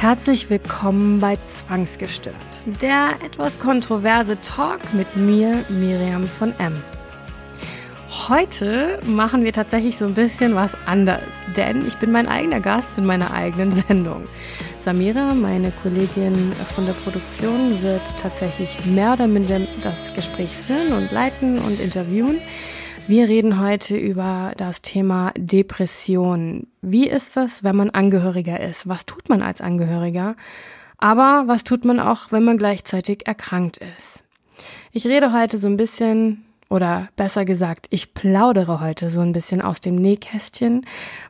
Herzlich willkommen bei Zwangsgestört, der etwas kontroverse Talk mit mir, Miriam von M. Heute machen wir tatsächlich so ein bisschen was anderes, denn ich bin mein eigener Gast in meiner eigenen Sendung. Samira, meine Kollegin von der Produktion, wird tatsächlich mehr oder minder das Gespräch führen und leiten und interviewen. Wir reden heute über das Thema Depression. Wie ist es, wenn man Angehöriger ist? Was tut man als Angehöriger? Aber was tut man auch, wenn man gleichzeitig erkrankt ist? Ich rede heute so ein bisschen, oder besser gesagt, ich plaudere heute so ein bisschen aus dem Nähkästchen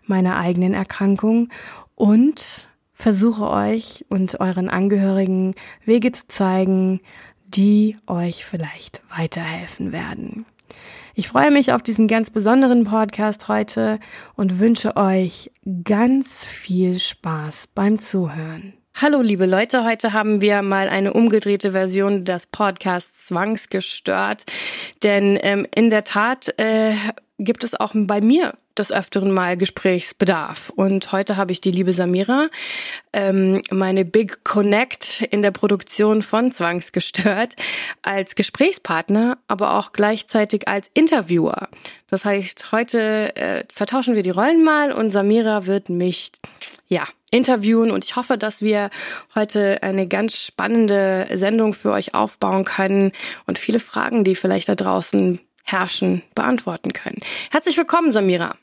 meiner eigenen Erkrankung und versuche euch und euren Angehörigen Wege zu zeigen, die euch vielleicht weiterhelfen werden. Ich freue mich auf diesen ganz besonderen Podcast heute und wünsche euch ganz viel Spaß beim Zuhören. Hallo liebe Leute, heute haben wir mal eine umgedrehte Version des Podcasts Zwangsgestört, denn ähm, in der Tat äh, gibt es auch bei mir des Öfteren mal Gesprächsbedarf. Und heute habe ich die liebe Samira, ähm, meine Big Connect in der Produktion von Zwangsgestört, als Gesprächspartner, aber auch gleichzeitig als Interviewer. Das heißt, heute äh, vertauschen wir die Rollen mal und Samira wird mich, ja, interviewen und ich hoffe, dass wir heute eine ganz spannende Sendung für euch aufbauen können und viele Fragen, die vielleicht da draußen herrschen, beantworten können. Herzlich willkommen, Samira.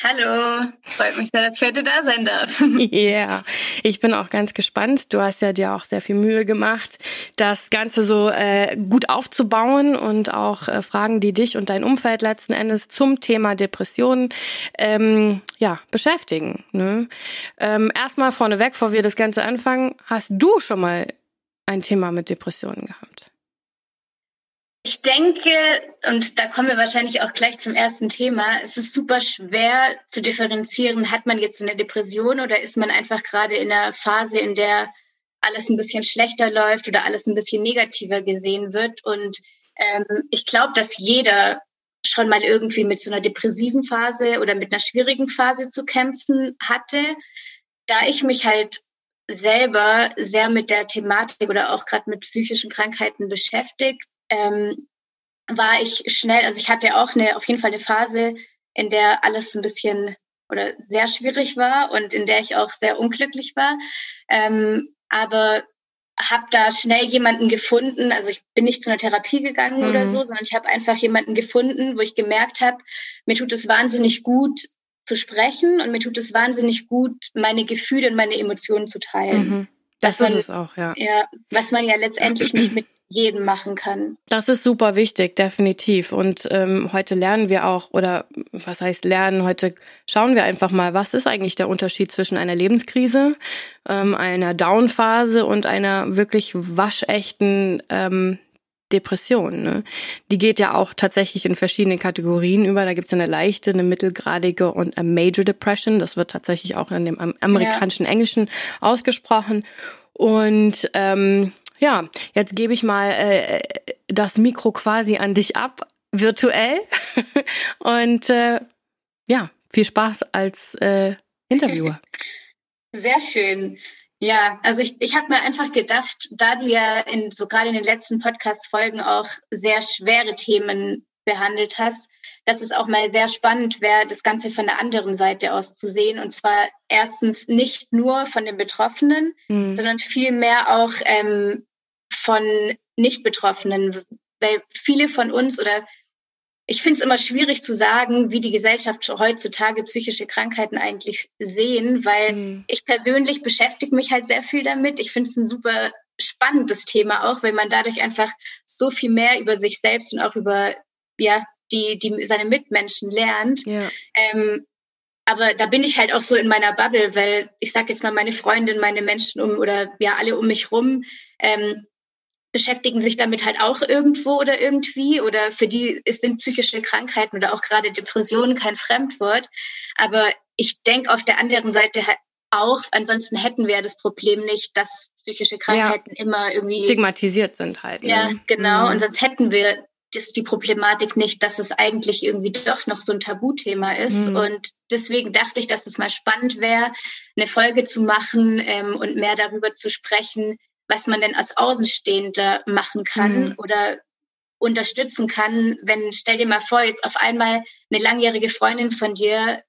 Hallo, freut mich sehr, dass ich heute da sein darf. Ja, yeah. ich bin auch ganz gespannt. Du hast ja dir auch sehr viel Mühe gemacht, das Ganze so äh, gut aufzubauen und auch äh, Fragen, die dich und dein Umfeld letzten Endes zum Thema Depressionen ähm, ja, beschäftigen. Ne? Ähm, erstmal vorneweg, bevor wir das Ganze anfangen, hast du schon mal ein Thema mit Depressionen gehabt? Ich denke, und da kommen wir wahrscheinlich auch gleich zum ersten Thema, es ist super schwer zu differenzieren, hat man jetzt eine Depression oder ist man einfach gerade in einer Phase, in der alles ein bisschen schlechter läuft oder alles ein bisschen negativer gesehen wird. Und ähm, ich glaube, dass jeder schon mal irgendwie mit so einer depressiven Phase oder mit einer schwierigen Phase zu kämpfen hatte. Da ich mich halt selber sehr mit der Thematik oder auch gerade mit psychischen Krankheiten beschäftigt, ähm, war ich schnell, also ich hatte auch eine, auf jeden Fall eine Phase, in der alles ein bisschen oder sehr schwierig war und in der ich auch sehr unglücklich war. Ähm, aber habe da schnell jemanden gefunden, also ich bin nicht zu einer Therapie gegangen mhm. oder so, sondern ich habe einfach jemanden gefunden, wo ich gemerkt habe, mir tut es wahnsinnig gut zu sprechen und mir tut es wahnsinnig gut, meine Gefühle und meine Emotionen zu teilen. Mhm. Das ist es auch, ja. ja. Was man ja letztendlich nicht mit jedem machen kann. Das ist super wichtig, definitiv. Und ähm, heute lernen wir auch, oder was heißt lernen, heute schauen wir einfach mal, was ist eigentlich der Unterschied zwischen einer Lebenskrise, ähm, einer Downphase und einer wirklich waschechten ähm, Depression. Ne? Die geht ja auch tatsächlich in verschiedene Kategorien über. Da gibt es eine leichte, eine mittelgradige und eine Major Depression. Das wird tatsächlich auch in dem amerikanischen ja. Englischen ausgesprochen. Und ähm, ja, jetzt gebe ich mal äh, das Mikro quasi an dich ab, virtuell. Und äh, ja, viel Spaß als äh, Interviewer. Sehr schön. Ja, also ich, ich habe mir einfach gedacht, da du ja in, so gerade in den letzten Podcast-Folgen auch sehr schwere Themen behandelt hast, dass es auch mal sehr spannend wäre, das Ganze von der anderen Seite aus zu sehen. Und zwar erstens nicht nur von den Betroffenen, mhm. sondern vielmehr auch ähm, von Nicht-Betroffenen. Weil viele von uns oder ich finde es immer schwierig zu sagen, wie die Gesellschaft heutzutage psychische Krankheiten eigentlich sehen, weil mhm. ich persönlich beschäftige mich halt sehr viel damit. Ich finde es ein super spannendes Thema auch, weil man dadurch einfach so viel mehr über sich selbst und auch über ja die die seine Mitmenschen lernt. Ja. Ähm, aber da bin ich halt auch so in meiner Bubble, weil ich sage jetzt mal meine Freundin, meine Menschen um oder ja alle um mich rum. Ähm, beschäftigen sich damit halt auch irgendwo oder irgendwie oder für die sind psychische Krankheiten oder auch gerade Depressionen kein Fremdwort. Aber ich denke auf der anderen Seite auch, ansonsten hätten wir das Problem nicht, dass psychische Krankheiten ja. immer irgendwie stigmatisiert sind halt. Ne? Ja, genau. Mhm. Und sonst hätten wir das, die Problematik nicht, dass es eigentlich irgendwie doch noch so ein Tabuthema ist. Mhm. Und deswegen dachte ich, dass es mal spannend wäre, eine Folge zu machen ähm, und mehr darüber zu sprechen, was man denn als Außenstehender machen kann mhm. oder unterstützen kann, wenn, stell dir mal vor, jetzt auf einmal eine langjährige Freundin von dir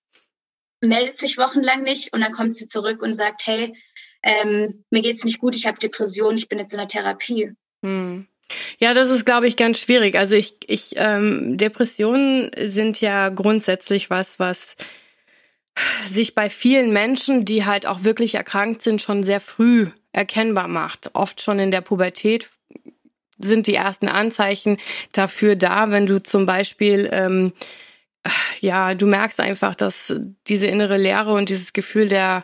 meldet sich wochenlang nicht und dann kommt sie zurück und sagt, hey, ähm, mir geht's nicht gut, ich habe Depression, ich bin jetzt in der Therapie. Hm. Ja, das ist, glaube ich, ganz schwierig. Also ich, ich, ähm, Depressionen sind ja grundsätzlich was, was sich bei vielen Menschen, die halt auch wirklich erkrankt sind, schon sehr früh erkennbar macht. Oft schon in der Pubertät sind die ersten Anzeichen dafür da, wenn du zum Beispiel ähm, ja, du merkst einfach, dass diese innere Leere und dieses Gefühl der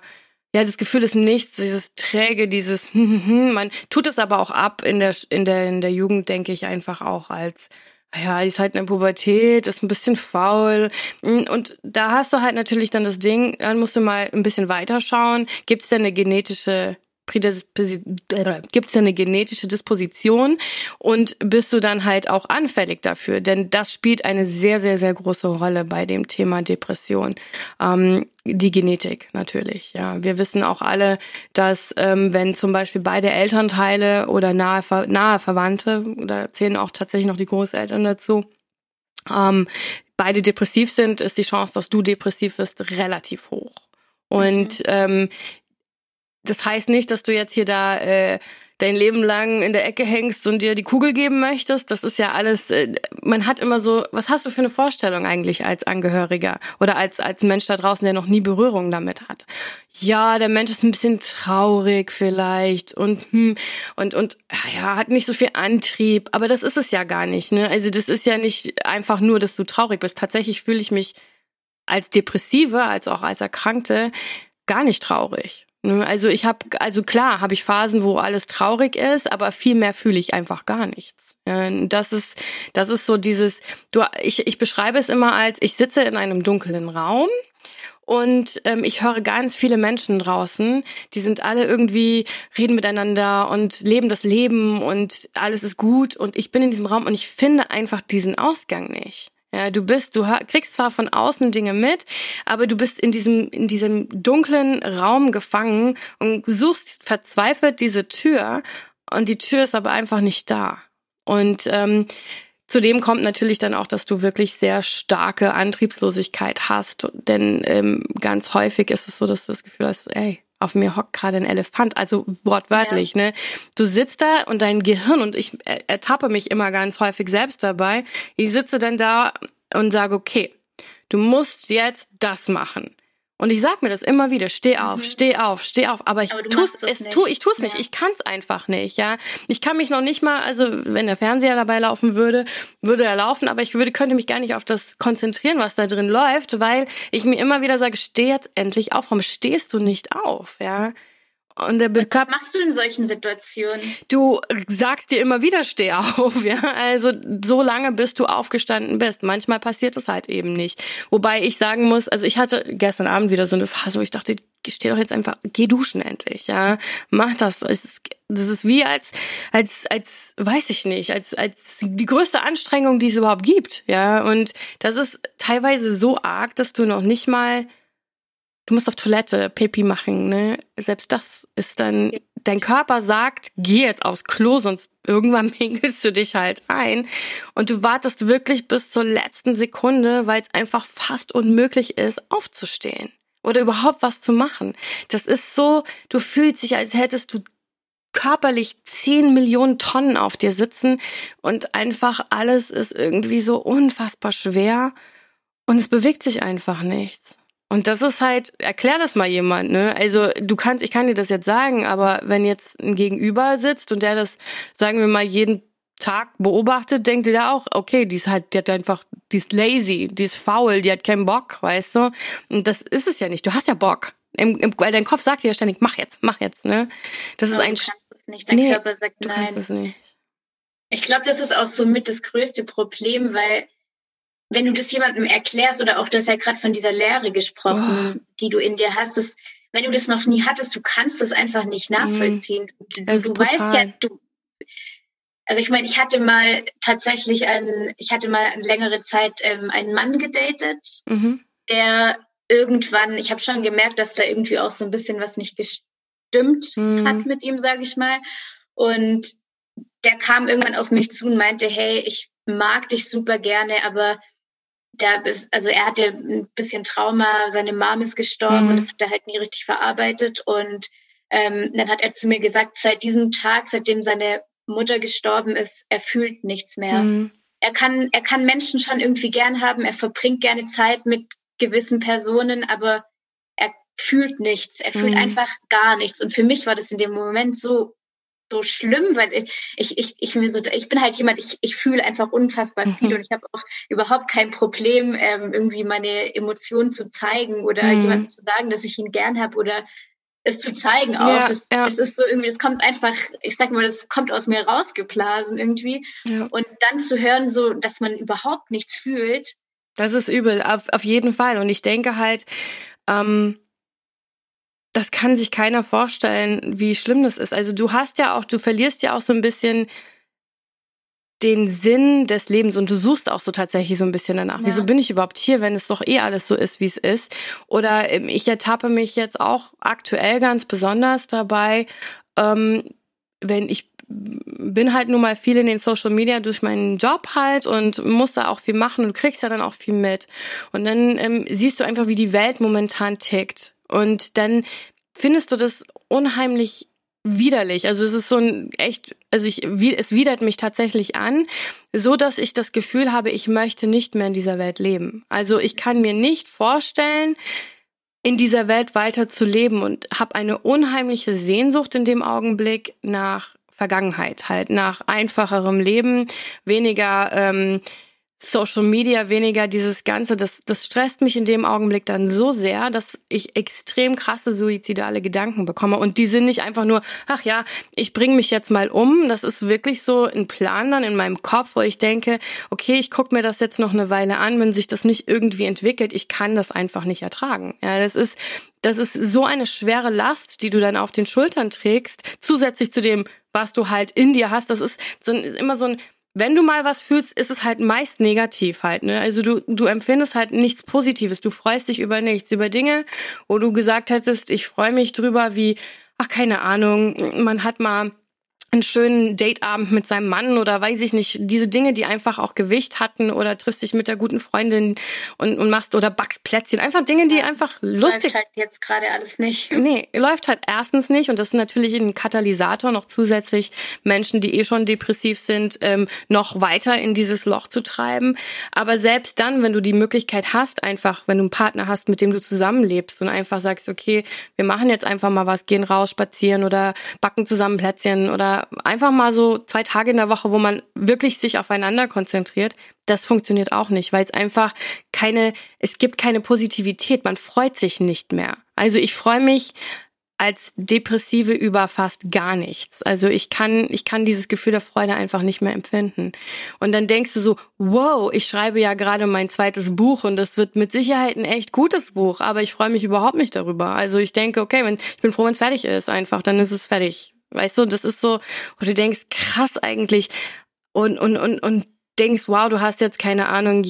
ja, das Gefühl ist nichts, dieses träge, dieses man tut es aber auch ab in der in der in der Jugend denke ich einfach auch als ja, ist halt in der Pubertät, ist ein bisschen faul. Und da hast du halt natürlich dann das Ding, dann musst du mal ein bisschen weiter schauen. Gibt es denn eine genetische gibt es eine genetische Disposition und bist du dann halt auch anfällig dafür, denn das spielt eine sehr, sehr, sehr große Rolle bei dem Thema Depression. Ähm, die Genetik natürlich, ja. Wir wissen auch alle, dass ähm, wenn zum Beispiel beide Elternteile oder nahe, nahe Verwandte, da zählen auch tatsächlich noch die Großeltern dazu, ähm, beide depressiv sind, ist die Chance, dass du depressiv wirst, relativ hoch. Und mhm. ähm, das heißt nicht, dass du jetzt hier da äh, dein Leben lang in der Ecke hängst und dir die Kugel geben möchtest. Das ist ja alles, äh, man hat immer so, was hast du für eine Vorstellung eigentlich als Angehöriger oder als, als Mensch da draußen, der noch nie Berührung damit hat? Ja, der Mensch ist ein bisschen traurig vielleicht und, hm, und, und, ja, hat nicht so viel Antrieb, aber das ist es ja gar nicht, ne? Also das ist ja nicht einfach nur, dass du traurig bist. Tatsächlich fühle ich mich als Depressive, als auch als Erkrankte gar nicht traurig. Ne, also ich habe, also klar, habe ich Phasen, wo alles traurig ist, aber viel mehr fühle ich einfach gar nichts. Das ist, das ist so dieses, du, ich, ich beschreibe es immer als, ich sitze in einem dunklen Raum und ähm, ich höre ganz viele Menschen draußen, die sind alle irgendwie, reden miteinander und leben das Leben und alles ist gut und ich bin in diesem Raum und ich finde einfach diesen Ausgang nicht. Ja, du bist, du kriegst zwar von außen Dinge mit, aber du bist in diesem, in diesem dunklen Raum gefangen und suchst verzweifelt diese Tür und die Tür ist aber einfach nicht da. Und ähm, Zudem kommt natürlich dann auch, dass du wirklich sehr starke Antriebslosigkeit hast, denn ähm, ganz häufig ist es so, dass du das Gefühl hast, ey, auf mir hockt gerade ein Elefant, also wortwörtlich, ja. ne? Du sitzt da und dein Gehirn und ich ertappe mich immer ganz häufig selbst dabei. Ich sitze dann da und sage, okay, du musst jetzt das machen. Und ich sag mir das immer wieder, steh auf, mhm. steh auf, steh auf, aber ich aber tu's, es tu, ich tu's nicht, ja. ich kann's einfach nicht, ja. Ich kann mich noch nicht mal, also wenn der Fernseher dabei laufen würde, würde er laufen, aber ich würde, könnte mich gar nicht auf das konzentrieren, was da drin läuft, weil ich mir immer wieder sage, steh jetzt endlich auf, warum stehst du nicht auf, ja. Und der Was machst du in solchen Situationen? Du sagst dir immer wieder, steh auf, ja. Also so lange, bis du aufgestanden bist. Manchmal passiert es halt eben nicht. Wobei ich sagen muss, also ich hatte gestern Abend wieder so eine Phase, wo ich dachte, steh doch jetzt einfach, geh duschen endlich, ja. Mach das. Es ist, das ist wie als, als, als, weiß ich nicht, als, als die größte Anstrengung, die es überhaupt gibt, ja. Und das ist teilweise so arg, dass du noch nicht mal du musst auf Toilette Pipi machen, ne? Selbst das ist dann, dein Körper sagt, geh jetzt aufs Klo, sonst irgendwann pinkelst du dich halt ein. Und du wartest wirklich bis zur letzten Sekunde, weil es einfach fast unmöglich ist, aufzustehen oder überhaupt was zu machen. Das ist so, du fühlst dich, als hättest du körperlich zehn Millionen Tonnen auf dir sitzen und einfach alles ist irgendwie so unfassbar schwer und es bewegt sich einfach nichts. Und das ist halt, erklär das mal jemand, ne? Also du kannst, ich kann dir das jetzt sagen, aber wenn jetzt ein Gegenüber sitzt und der das, sagen wir mal, jeden Tag beobachtet, denkt der auch, okay, die ist halt, die hat einfach, die ist lazy, die ist faul, die hat keinen Bock, weißt du? Und das ist es ja nicht. Du hast ja Bock. Im, im, weil dein Kopf sagt dir ja ständig, mach jetzt, mach jetzt, ne? Das no, ist ein. Du kannst es nicht, dein nee, Körper sagt du nein. Kannst es nicht. Ich glaube, das ist auch so mit das größte Problem, weil wenn du das jemandem erklärst oder auch, du hast ja gerade von dieser Lehre gesprochen, oh. die du in dir hast, das, wenn du das noch nie hattest, du kannst das einfach nicht nachvollziehen. Du, du weißt ja, du, also ich meine, ich hatte mal tatsächlich ein, ich hatte mal eine längere Zeit ähm, einen Mann gedatet, mhm. der irgendwann, ich habe schon gemerkt, dass da irgendwie auch so ein bisschen was nicht gestimmt mhm. hat mit ihm, sage ich mal. Und der kam irgendwann auf mich zu und meinte, hey, ich mag dich super gerne, aber da ist, also er hatte ein bisschen Trauma, seine Mom ist gestorben mhm. und das hat er halt nie richtig verarbeitet. Und ähm, dann hat er zu mir gesagt, seit diesem Tag, seitdem seine Mutter gestorben ist, er fühlt nichts mehr. Mhm. Er kann, er kann Menschen schon irgendwie gern haben, er verbringt gerne Zeit mit gewissen Personen, aber er fühlt nichts, er fühlt mhm. einfach gar nichts. Und für mich war das in dem Moment so so schlimm, weil ich, ich, ich, mir so, ich bin halt jemand, ich, ich fühle einfach unfassbar viel mhm. und ich habe auch überhaupt kein Problem, ähm, irgendwie meine Emotionen zu zeigen oder mhm. jemandem zu sagen, dass ich ihn gern habe oder es zu zeigen auch. Ja, das, ja. das ist so irgendwie, das kommt einfach, ich sag mal, das kommt aus mir rausgeblasen irgendwie. Ja. Und dann zu hören, so, dass man überhaupt nichts fühlt. Das ist übel, auf, auf jeden Fall. Und ich denke halt, ähm, das kann sich keiner vorstellen, wie schlimm das ist. Also du hast ja auch, du verlierst ja auch so ein bisschen den Sinn des Lebens und du suchst auch so tatsächlich so ein bisschen danach. Ja. Wieso bin ich überhaupt hier, wenn es doch eh alles so ist, wie es ist? Oder ähm, ich ertappe mich jetzt auch aktuell ganz besonders dabei, ähm, wenn ich bin halt nun mal viel in den Social Media durch meinen Job halt und muss da auch viel machen und kriegst ja dann auch viel mit. Und dann ähm, siehst du einfach, wie die Welt momentan tickt. Und dann findest du das unheimlich widerlich. Also es ist so ein echt, also ich, es widert mich tatsächlich an, so dass ich das Gefühl habe, ich möchte nicht mehr in dieser Welt leben. Also ich kann mir nicht vorstellen, in dieser Welt weiter zu leben und habe eine unheimliche Sehnsucht in dem Augenblick nach Vergangenheit, halt nach einfacherem Leben, weniger ähm, Social Media, weniger dieses Ganze, das, das stresst mich in dem Augenblick dann so sehr, dass ich extrem krasse suizidale Gedanken bekomme. Und die sind nicht einfach nur, ach ja, ich bringe mich jetzt mal um. Das ist wirklich so ein Plan dann in meinem Kopf, wo ich denke, okay, ich gucke mir das jetzt noch eine Weile an, wenn sich das nicht irgendwie entwickelt, ich kann das einfach nicht ertragen. Ja, das ist, das ist so eine schwere Last, die du dann auf den Schultern trägst, zusätzlich zu dem, was du halt in dir hast. Das ist, so ein, ist immer so ein wenn du mal was fühlst, ist es halt meist negativ halt, ne? Also du, du empfindest halt nichts Positives. Du freust dich über nichts, über Dinge, wo du gesagt hättest, ich freue mich drüber, wie, ach, keine Ahnung, man hat mal einen schönen Dateabend mit seinem Mann oder weiß ich nicht, diese Dinge, die einfach auch Gewicht hatten oder triffst dich mit der guten Freundin und, und machst oder backst Plätzchen. Einfach Dinge, die einfach das lustig. Läuft halt jetzt gerade alles nicht. Nee, läuft halt erstens nicht und das ist natürlich ein Katalysator, noch zusätzlich Menschen, die eh schon depressiv sind, ähm, noch weiter in dieses Loch zu treiben. Aber selbst dann, wenn du die Möglichkeit hast, einfach, wenn du einen Partner hast, mit dem du zusammenlebst und einfach sagst, okay, wir machen jetzt einfach mal was, gehen raus, spazieren oder backen zusammen Plätzchen oder einfach mal so zwei Tage in der Woche, wo man wirklich sich aufeinander konzentriert, das funktioniert auch nicht, weil es einfach keine, es gibt keine Positivität, man freut sich nicht mehr. Also ich freue mich als Depressive über fast gar nichts. Also ich kann, ich kann dieses Gefühl der Freude einfach nicht mehr empfinden. Und dann denkst du so, wow, ich schreibe ja gerade mein zweites Buch und das wird mit Sicherheit ein echt gutes Buch, aber ich freue mich überhaupt nicht darüber. Also ich denke, okay, wenn, ich bin froh, wenn es fertig ist, einfach, dann ist es fertig. Weißt du, das ist so, wo du denkst, krass eigentlich. Und, und, und, und denkst, wow, du hast jetzt keine Ahnung,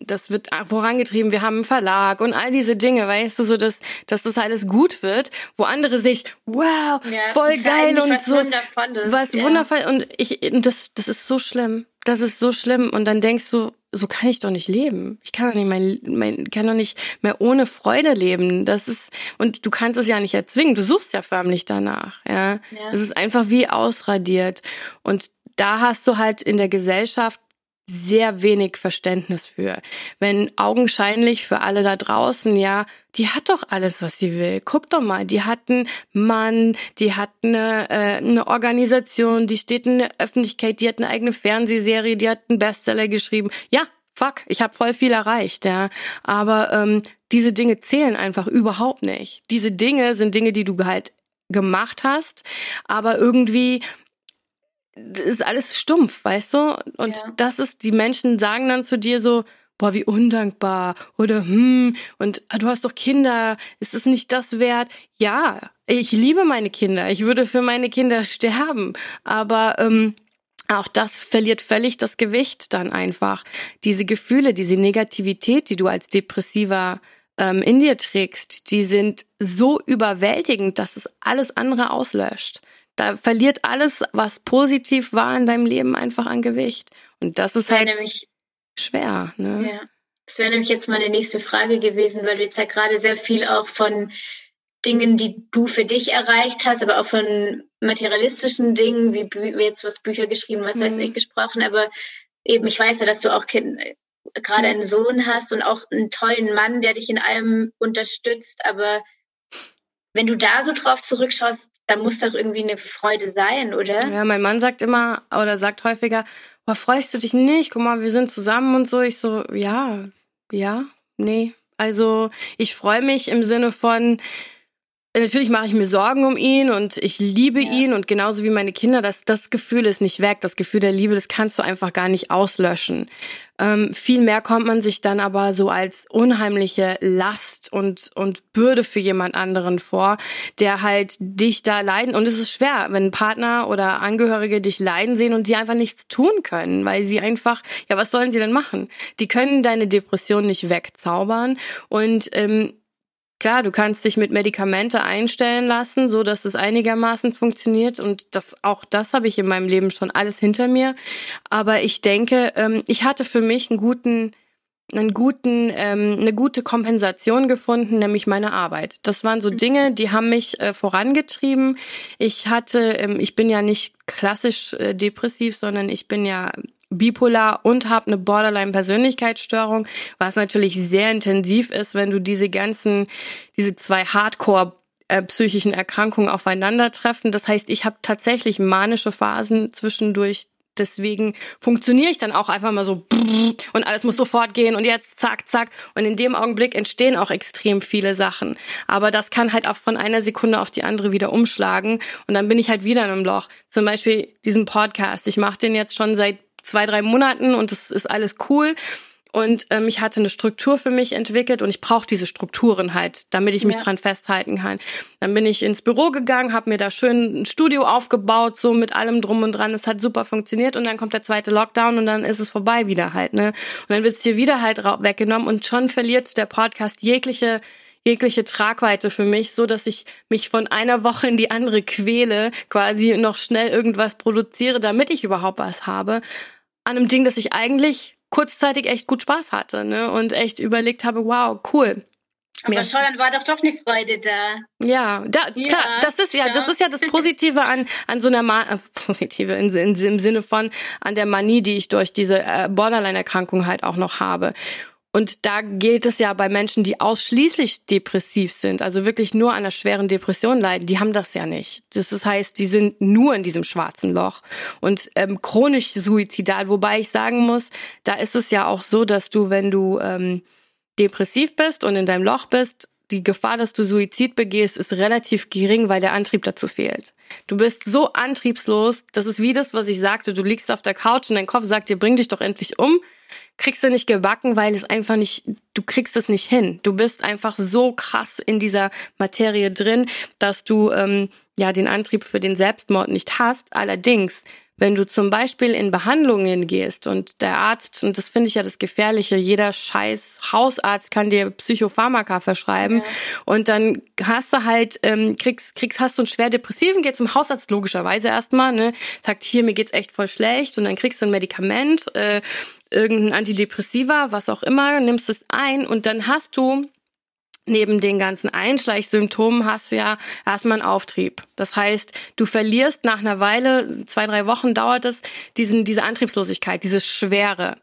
das wird vorangetrieben, wir haben einen Verlag und all diese Dinge, weißt du, so dass, dass das alles gut wird, wo andere sich, wow, ja, voll geil und was so, Wundervolles, was ja. wundervoll und ich, das, das ist so schlimm, das ist so schlimm und dann denkst du, so kann ich doch nicht leben. Ich kann doch nicht mein, mein kann doch nicht mehr ohne Freude leben. Das ist und du kannst es ja nicht erzwingen. Du suchst ja förmlich danach. Ja, es ist einfach wie ausradiert und da hast du halt in der Gesellschaft sehr wenig Verständnis für. Wenn augenscheinlich für alle da draußen, ja, die hat doch alles, was sie will. Guck doch mal, die hat einen Mann, die hat eine, äh, eine Organisation, die steht in der Öffentlichkeit, die hat eine eigene Fernsehserie, die hat einen Bestseller geschrieben. Ja, fuck, ich habe voll viel erreicht, ja. Aber ähm, diese Dinge zählen einfach überhaupt nicht. Diese Dinge sind Dinge, die du halt gemacht hast, aber irgendwie ist alles stumpf, weißt du? Und ja. das ist, die Menschen sagen dann zu dir so, boah, wie undankbar oder hm, und ah, du hast doch Kinder, ist es nicht das wert? Ja, ich liebe meine Kinder, ich würde für meine Kinder sterben, aber ähm, auch das verliert völlig das Gewicht dann einfach. Diese Gefühle, diese Negativität, die du als Depressiver ähm, in dir trägst, die sind so überwältigend, dass es alles andere auslöscht. Da verliert alles, was positiv war in deinem Leben, einfach an Gewicht. Und das ist halt nämlich, schwer. Ne? Ja. Das wäre nämlich jetzt meine nächste Frage gewesen, weil du jetzt ja gerade sehr viel auch von Dingen, die du für dich erreicht hast, aber auch von materialistischen Dingen, wie, wie jetzt was Bücher geschrieben, was mhm. weiß ich gesprochen, aber eben, ich weiß ja, dass du auch kind, gerade einen Sohn hast und auch einen tollen Mann, der dich in allem unterstützt, aber wenn du da so drauf zurückschaust, dann muss doch irgendwie eine Freude sein, oder? Ja, mein Mann sagt immer oder sagt häufiger, oh, freust du dich nicht? Guck mal, wir sind zusammen und so. Ich so, ja, ja, nee. Also ich freue mich im Sinne von, Natürlich mache ich mir Sorgen um ihn und ich liebe ja. ihn und genauso wie meine Kinder, das, das Gefühl ist nicht weg. Das Gefühl der Liebe, das kannst du einfach gar nicht auslöschen. Ähm, viel mehr kommt man sich dann aber so als unheimliche Last und, und Bürde für jemand anderen vor, der halt dich da leiden. Und es ist schwer, wenn Partner oder Angehörige dich leiden sehen und sie einfach nichts tun können, weil sie einfach, ja, was sollen sie denn machen? Die können deine Depression nicht wegzaubern und ähm, Klar, du kannst dich mit Medikamente einstellen lassen, so dass es einigermaßen funktioniert und das auch das habe ich in meinem Leben schon alles hinter mir. Aber ich denke, ähm, ich hatte für mich einen guten einen guten, ähm, eine gute Kompensation gefunden, nämlich meine Arbeit. Das waren so mhm. Dinge, die haben mich äh, vorangetrieben. Ich hatte, ähm, ich bin ja nicht klassisch äh, depressiv, sondern ich bin ja bipolar und habe eine Borderline-Persönlichkeitsstörung, was natürlich sehr intensiv ist, wenn du diese ganzen, diese zwei Hardcore äh, psychischen Erkrankungen aufeinandertreffen. Das heißt, ich habe tatsächlich manische Phasen zwischendurch. Deswegen funktioniere ich dann auch einfach mal so und alles muss sofort gehen und jetzt zack, zack. Und in dem Augenblick entstehen auch extrem viele Sachen. Aber das kann halt auch von einer Sekunde auf die andere wieder umschlagen und dann bin ich halt wieder in einem Loch. Zum Beispiel diesen Podcast. Ich mache den jetzt schon seit zwei, drei Monaten und das ist alles cool. Und ähm, ich hatte eine Struktur für mich entwickelt und ich brauche diese Strukturen halt, damit ich mich ja. dran festhalten kann. Dann bin ich ins Büro gegangen, habe mir da schön ein Studio aufgebaut, so mit allem drum und dran. Es hat super funktioniert und dann kommt der zweite Lockdown und dann ist es vorbei wieder halt. Ne? Und dann wird es dir wieder halt weggenommen und schon verliert der Podcast jegliche jegliche Tragweite für mich, so dass ich mich von einer Woche in die andere quäle, quasi noch schnell irgendwas produziere, damit ich überhaupt was habe. An einem Ding, das ich eigentlich kurzzeitig echt gut Spaß hatte, ne? Und echt überlegt habe, wow, cool. Aber ja. schau, dann war doch doch eine Freude da. Ja, da, ja, klar, das ist ja, das ist ja das Positive an, an so einer Ma äh, Positive in, in, im Sinne von an der Manie, die ich durch diese äh, Borderline-Erkrankung halt auch noch habe. Und da geht es ja bei Menschen, die ausschließlich depressiv sind, also wirklich nur an einer schweren Depression leiden, die haben das ja nicht. Das heißt, die sind nur in diesem schwarzen Loch und ähm, chronisch suizidal. Wobei ich sagen muss, da ist es ja auch so, dass du, wenn du ähm, depressiv bist und in deinem Loch bist, die Gefahr, dass du Suizid begehst, ist relativ gering, weil der Antrieb dazu fehlt. Du bist so antriebslos, das ist wie das, was ich sagte, du liegst auf der Couch und dein Kopf sagt dir, bring dich doch endlich um kriegst du nicht gebacken, weil es einfach nicht, du kriegst es nicht hin. Du bist einfach so krass in dieser Materie drin, dass du ähm, ja den Antrieb für den Selbstmord nicht hast. Allerdings, wenn du zum Beispiel in Behandlungen gehst und der Arzt, und das finde ich ja das Gefährliche, jeder scheiß Hausarzt kann dir Psychopharmaka verschreiben ja. und dann hast du halt, ähm, kriegst, kriegst, hast du einen schwer Depressiven, geh zum Hausarzt logischerweise erstmal, ne, sagt hier, mir geht's echt voll schlecht und dann kriegst du ein Medikament, äh, irgendein Antidepressiva, was auch immer, nimmst es ein und dann hast du neben den ganzen Einschleichsymptomen hast du ja erstmal einen Auftrieb. Das heißt, du verlierst nach einer Weile, zwei, drei Wochen dauert es, diesen, diese Antriebslosigkeit, dieses Schwere.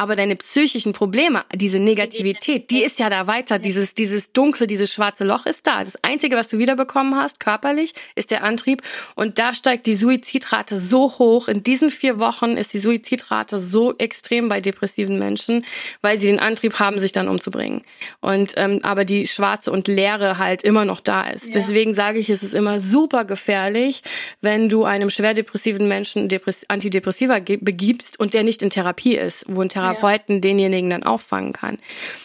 Aber deine psychischen Probleme, diese Negativität, die ist ja da weiter. Dieses, dieses dunkle, dieses schwarze Loch ist da. Das Einzige, was du wiederbekommen hast, körperlich, ist der Antrieb. Und da steigt die Suizidrate so hoch. In diesen vier Wochen ist die Suizidrate so extrem bei depressiven Menschen, weil sie den Antrieb haben, sich dann umzubringen. Und ähm, aber die schwarze und leere halt immer noch da ist. Ja. Deswegen sage ich, es ist immer super gefährlich, wenn du einem schwer depressiven Menschen Depress Antidepressiva begibst und der nicht in Therapie ist, wo ein Therapeut Therapeuten ja. denjenigen dann auffangen kann.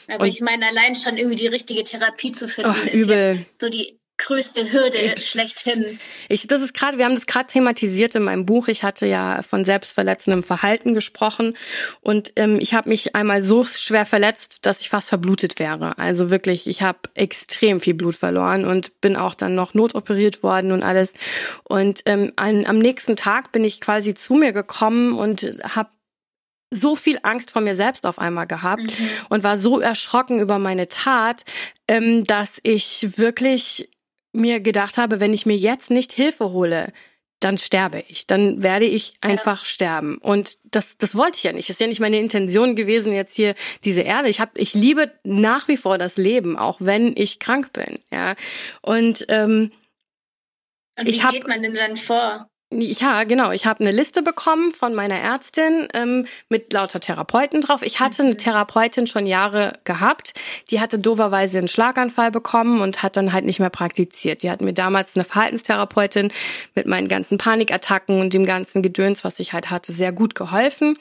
Aber und, ich meine, allein schon irgendwie die richtige Therapie zu finden, oh, ist übel. Ja so die größte Hürde ich, schlechthin. Ich, das ist gerade, wir haben das gerade thematisiert in meinem Buch. Ich hatte ja von selbstverletzendem Verhalten gesprochen und ähm, ich habe mich einmal so schwer verletzt, dass ich fast verblutet wäre. Also wirklich, ich habe extrem viel Blut verloren und bin auch dann noch notoperiert worden und alles. Und ähm, an, am nächsten Tag bin ich quasi zu mir gekommen und habe so viel Angst vor mir selbst auf einmal gehabt mhm. und war so erschrocken über meine Tat, ähm, dass ich wirklich mir gedacht habe, wenn ich mir jetzt nicht Hilfe hole, dann sterbe ich, dann werde ich einfach ja. sterben. Und das, das wollte ich ja nicht. Das ist ja nicht meine Intention gewesen, jetzt hier diese Erde. Ich habe, ich liebe nach wie vor das Leben, auch wenn ich krank bin. Ja. Und, ähm, Und wie ich hab, geht man denn dann vor? Ja, genau. Ich habe eine Liste bekommen von meiner Ärztin ähm, mit lauter Therapeuten drauf. Ich hatte eine mhm. Therapeutin schon Jahre gehabt. Die hatte doverweise einen Schlaganfall bekommen und hat dann halt nicht mehr praktiziert. Die hat mir damals eine Verhaltenstherapeutin mit meinen ganzen Panikattacken und dem ganzen Gedöns, was ich halt hatte, sehr gut geholfen.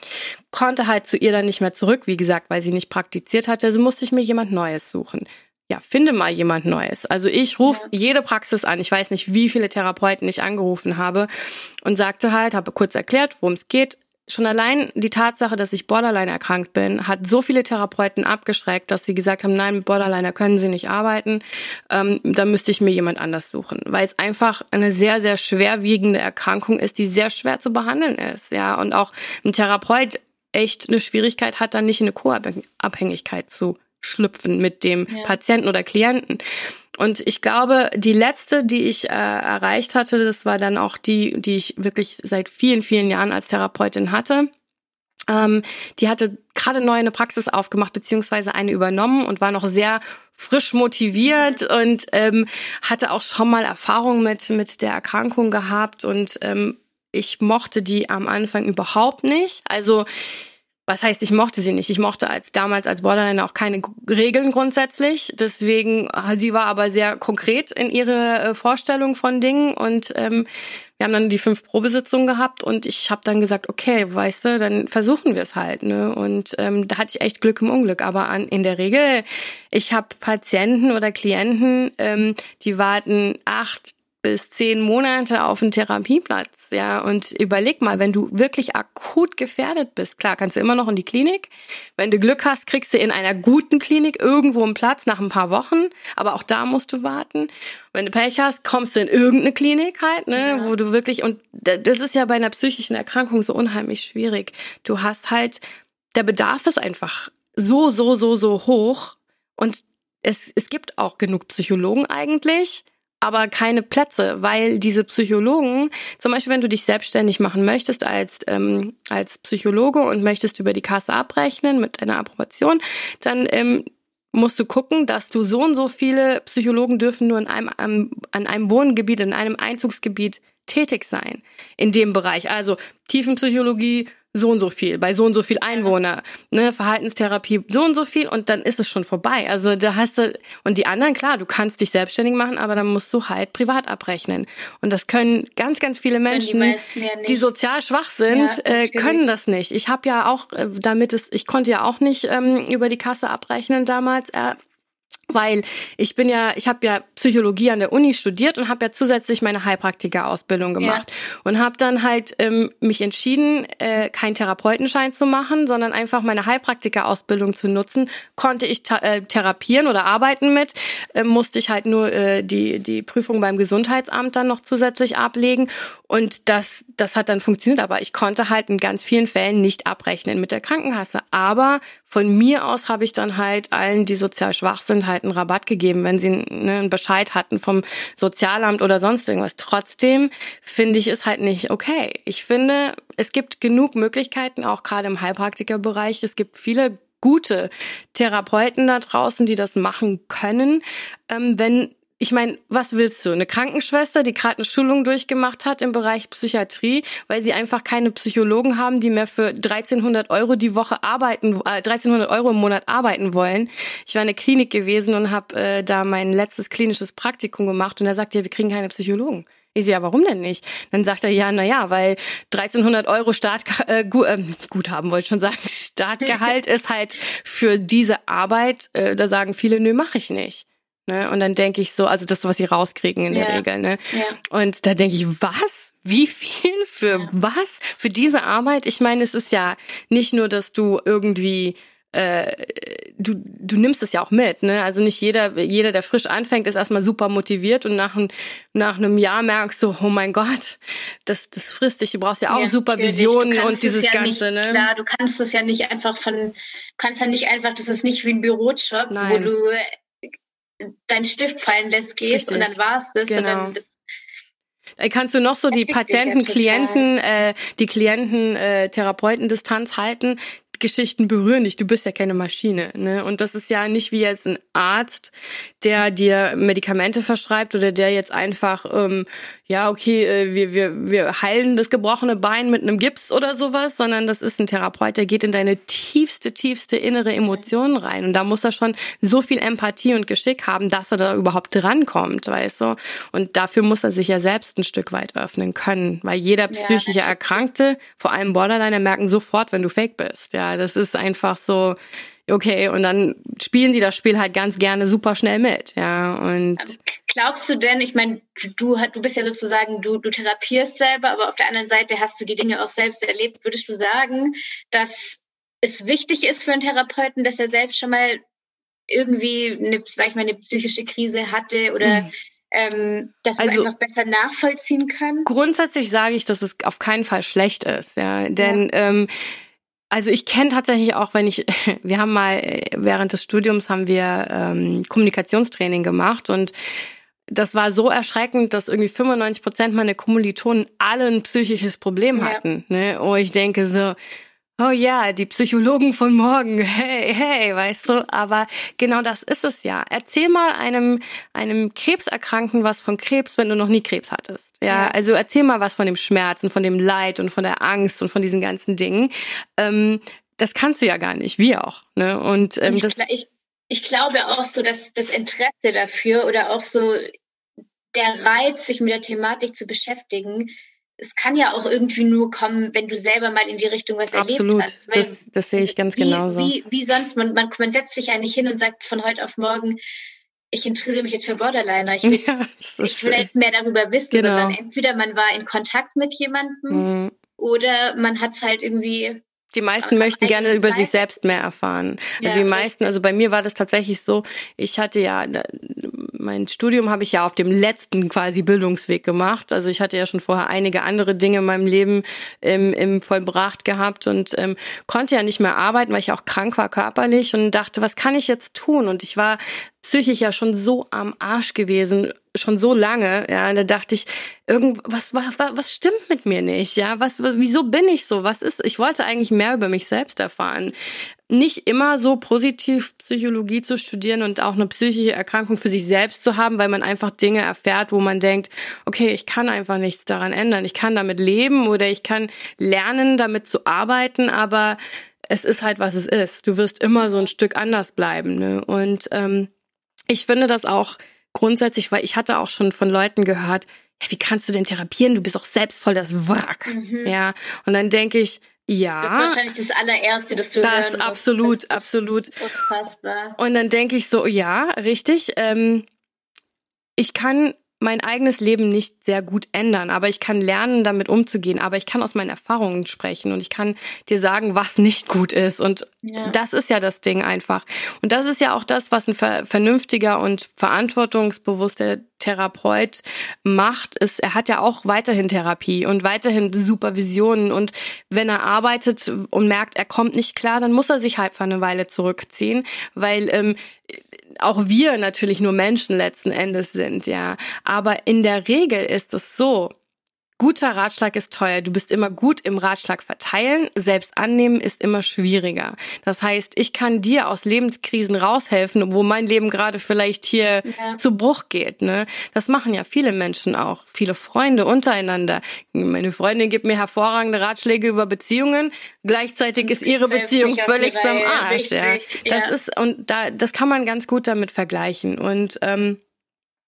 Konnte halt zu ihr dann nicht mehr zurück, wie gesagt, weil sie nicht praktiziert hatte. Also musste ich mir jemand Neues suchen ja, finde mal jemand Neues. Also ich rufe ja. jede Praxis an. Ich weiß nicht, wie viele Therapeuten ich angerufen habe und sagte halt, habe kurz erklärt, worum es geht. Schon allein die Tatsache, dass ich Borderline erkrankt bin, hat so viele Therapeuten abgeschreckt, dass sie gesagt haben, nein, mit Borderliner können sie nicht arbeiten. Ähm, da müsste ich mir jemand anders suchen, weil es einfach eine sehr, sehr schwerwiegende Erkrankung ist, die sehr schwer zu behandeln ist. Ja, und auch ein Therapeut echt eine Schwierigkeit hat, dann nicht in eine Co-Abhängigkeit zu schlüpfen mit dem ja. Patienten oder Klienten. Und ich glaube, die letzte, die ich äh, erreicht hatte, das war dann auch die, die ich wirklich seit vielen, vielen Jahren als Therapeutin hatte. Ähm, die hatte gerade neu eine Praxis aufgemacht, beziehungsweise eine übernommen und war noch sehr frisch motiviert und ähm, hatte auch schon mal Erfahrung mit, mit der Erkrankung gehabt und ähm, ich mochte die am Anfang überhaupt nicht. Also was heißt, ich mochte sie nicht. Ich mochte als damals als Borderline auch keine Regeln grundsätzlich. Deswegen, äh, sie war aber sehr konkret in ihre äh, Vorstellung von Dingen und ähm, wir haben dann die fünf Probesitzungen gehabt und ich habe dann gesagt, okay, weißt du, dann versuchen wir es halt. Ne? Und ähm, da hatte ich echt Glück im Unglück. Aber an, in der Regel, ich habe Patienten oder Klienten, ähm, die warten acht, bis zehn Monate auf einen Therapieplatz, ja. Und überleg mal, wenn du wirklich akut gefährdet bist, klar, kannst du immer noch in die Klinik. Wenn du Glück hast, kriegst du in einer guten Klinik irgendwo einen Platz nach ein paar Wochen, aber auch da musst du warten. Wenn du Pech hast, kommst du in irgendeine Klinik halt, ne, ja. wo du wirklich, und das ist ja bei einer psychischen Erkrankung so unheimlich schwierig. Du hast halt, der Bedarf ist einfach so, so, so, so hoch und es, es gibt auch genug Psychologen eigentlich aber keine Plätze, weil diese Psychologen, zum Beispiel wenn du dich selbstständig machen möchtest als, ähm, als Psychologe und möchtest über die Kasse abrechnen mit einer Approbation, dann ähm, musst du gucken, dass du so und so viele Psychologen dürfen nur in einem, an einem Wohngebiet, in einem Einzugsgebiet tätig sein in dem Bereich. Also Tiefenpsychologie, so und so viel, bei so und so viel Einwohner, ne, Verhaltenstherapie, so und so viel und dann ist es schon vorbei. Also da hast du, und die anderen, klar, du kannst dich selbstständig machen, aber dann musst du halt privat abrechnen. Und das können ganz, ganz viele Menschen, die, ja die, sozial schwach sind, ja, äh, können das nicht. Ich habe ja auch, äh, damit es, ich konnte ja auch nicht ähm, über die Kasse abrechnen damals. Äh, weil ich bin ja, ich habe ja Psychologie an der Uni studiert und habe ja zusätzlich meine Heilpraktiker-Ausbildung gemacht ja. und habe dann halt ähm, mich entschieden, äh, keinen Therapeutenschein zu machen, sondern einfach meine Heilpraktiker-Ausbildung zu nutzen. Konnte ich äh, therapieren oder arbeiten mit, äh, musste ich halt nur äh, die die Prüfung beim Gesundheitsamt dann noch zusätzlich ablegen und das das hat dann funktioniert, aber ich konnte halt in ganz vielen Fällen nicht abrechnen mit der Krankenkasse. Aber von mir aus habe ich dann halt allen, die sozial schwach sind, halt einen Rabatt gegeben, wenn sie ne, einen Bescheid hatten vom Sozialamt oder sonst irgendwas. Trotzdem finde ich es halt nicht okay. Ich finde, es gibt genug Möglichkeiten, auch gerade im Heilpraktikerbereich. Es gibt viele gute Therapeuten da draußen, die das machen können. Ähm, wenn ich meine, was willst du? Eine Krankenschwester, die gerade eine Schulung durchgemacht hat im Bereich Psychiatrie, weil sie einfach keine Psychologen haben, die mehr für 1300 Euro die Woche arbeiten, äh, 1300 Euro im Monat arbeiten wollen. Ich war in der Klinik gewesen und habe äh, da mein letztes klinisches Praktikum gemacht und er sagt ja, wir kriegen keine Psychologen. Ich so, ja, warum denn nicht? Dann sagt er, ja, na ja, weil 1300 Euro Start, äh, gut, äh, Guthaben wollte ich schon sagen, Startgehalt ist halt für diese Arbeit, äh, da sagen viele, nö, mache ich nicht. Ne? Und dann denke ich so, also das, was sie rauskriegen in ja. der Regel. Ne? Ja. Und da denke ich, was? Wie viel für ja. was? Für diese Arbeit? Ich meine, es ist ja nicht nur, dass du irgendwie äh, du, du nimmst es ja auch mit, ne? Also nicht jeder, jeder, der frisch anfängt, ist erstmal super motiviert und nach, nach einem Jahr merkst du, oh mein Gott, das, das frisst dich. Du brauchst ja auch ja, Supervision und dieses ja Ganze, nicht, ne? Klar, du kannst das ja nicht einfach von, kannst ja nicht einfach, das ist nicht wie ein Bürojob, Nein. wo du deinen Stift fallen lässt, gehst Richtig. und dann war's das, genau. sondern das Kannst du noch so die Patienten, Klienten, äh, die Klienten, äh, Therapeuten Distanz halten? Geschichten berühren dich. Du bist ja keine Maschine. Ne? Und das ist ja nicht wie jetzt ein Arzt, der dir Medikamente verschreibt oder der jetzt einfach, ähm, ja, okay, äh, wir, wir, wir heilen das gebrochene Bein mit einem Gips oder sowas, sondern das ist ein Therapeut, der geht in deine tiefste, tiefste innere Emotionen rein. Und da muss er schon so viel Empathie und Geschick haben, dass er da überhaupt drankommt, weißt du? Und dafür muss er sich ja selbst ein Stück weit öffnen können, weil jeder psychische Erkrankte, vor allem Borderliner, merken sofort, wenn du fake bist. Ja, das ist einfach so, okay, und dann spielen die das Spiel halt ganz gerne super schnell mit, ja. Und ähm, glaubst du denn, ich meine, du, du bist ja sozusagen, du, du therapierst selber, aber auf der anderen Seite hast du die Dinge auch selbst erlebt. Würdest du sagen, dass es wichtig ist für einen Therapeuten, dass er selbst schon mal irgendwie eine, sag ich mal, eine psychische Krise hatte oder mhm. ähm, dass man also, einfach besser nachvollziehen kann? Grundsätzlich sage ich, dass es auf keinen Fall schlecht ist, ja. Denn ja. Ähm, also ich kenne tatsächlich auch, wenn ich, wir haben mal während des Studiums haben wir ähm, Kommunikationstraining gemacht und das war so erschreckend, dass irgendwie 95 Prozent meiner Kommilitonen alle ein psychisches Problem hatten. Ja. Ne? Und ich denke so, Oh ja, die Psychologen von morgen. Hey, hey, weißt du, aber genau das ist es ja. Erzähl mal einem einem Krebserkrankten was von Krebs, wenn du noch nie Krebs hattest. Ja, also erzähl mal was von dem Schmerz und von dem Leid und von der Angst und von diesen ganzen Dingen. Ähm, das kannst du ja gar nicht, wir auch. Ne? Und, ähm, das, ich, ich glaube auch so, dass das Interesse dafür oder auch so der Reiz, sich mit der Thematik zu beschäftigen, es kann ja auch irgendwie nur kommen, wenn du selber mal in die Richtung was Absolut. erlebt hast. Absolut, das, das sehe ich ganz wie, genauso. Wie, wie sonst, man, man, man setzt sich ja nicht hin und sagt von heute auf morgen, ich interessiere mich jetzt für Borderliner, ich will, ja, ich will jetzt mehr darüber wissen, genau. sondern entweder man war in Kontakt mit jemandem mhm. oder man hat es halt irgendwie die meisten möchten gerne über sich selbst mehr erfahren. Also die meisten, also bei mir war das tatsächlich so, ich hatte ja mein Studium habe ich ja auf dem letzten quasi Bildungsweg gemacht. Also ich hatte ja schon vorher einige andere Dinge in meinem Leben im, im vollbracht gehabt und ähm, konnte ja nicht mehr arbeiten, weil ich auch krank war körperlich und dachte, was kann ich jetzt tun? Und ich war psychisch ja schon so am Arsch gewesen, schon so lange, ja, da dachte ich, irgendwas, was, was, was stimmt mit mir nicht, ja, was, wieso bin ich so, was ist, ich wollte eigentlich mehr über mich selbst erfahren nicht immer so positiv Psychologie zu studieren und auch eine psychische Erkrankung für sich selbst zu haben, weil man einfach Dinge erfährt, wo man denkt, okay, ich kann einfach nichts daran ändern. Ich kann damit leben oder ich kann lernen, damit zu arbeiten, aber es ist halt, was es ist. Du wirst immer so ein Stück anders bleiben. Ne? Und ähm, ich finde das auch grundsätzlich, weil ich hatte auch schon von Leuten gehört, ja, wie kannst du denn therapieren? Du bist doch selbst voll das Wrack. Mhm. Ja. Und dann denke ich, ja. Das ist wahrscheinlich das allererste, das du Das hören absolut, das absolut. Unfassbar. Und dann denke ich so, ja, richtig. Ähm, ich kann mein eigenes Leben nicht sehr gut ändern, aber ich kann lernen, damit umzugehen. Aber ich kann aus meinen Erfahrungen sprechen und ich kann dir sagen, was nicht gut ist. Und ja. das ist ja das Ding einfach. Und das ist ja auch das, was ein vernünftiger und verantwortungsbewusster Therapeut macht, ist, er hat ja auch weiterhin Therapie und weiterhin Supervisionen. Und wenn er arbeitet und merkt, er kommt nicht klar, dann muss er sich halt für eine Weile zurückziehen, weil ähm, auch wir natürlich nur Menschen letzten Endes sind, ja. Aber in der Regel ist es so, Guter Ratschlag ist teuer. Du bist immer gut im Ratschlag verteilen. Selbst annehmen ist immer schwieriger. Das heißt, ich kann dir aus Lebenskrisen raushelfen, wo mein Leben gerade vielleicht hier ja. zu Bruch geht. Ne? Das machen ja viele Menschen auch. Viele Freunde untereinander. Meine Freundin gibt mir hervorragende Ratschläge über Beziehungen. Gleichzeitig ist ihre Beziehung völlig am Arsch. Ja. Das ja. ist, und da, das kann man ganz gut damit vergleichen. Und, ähm,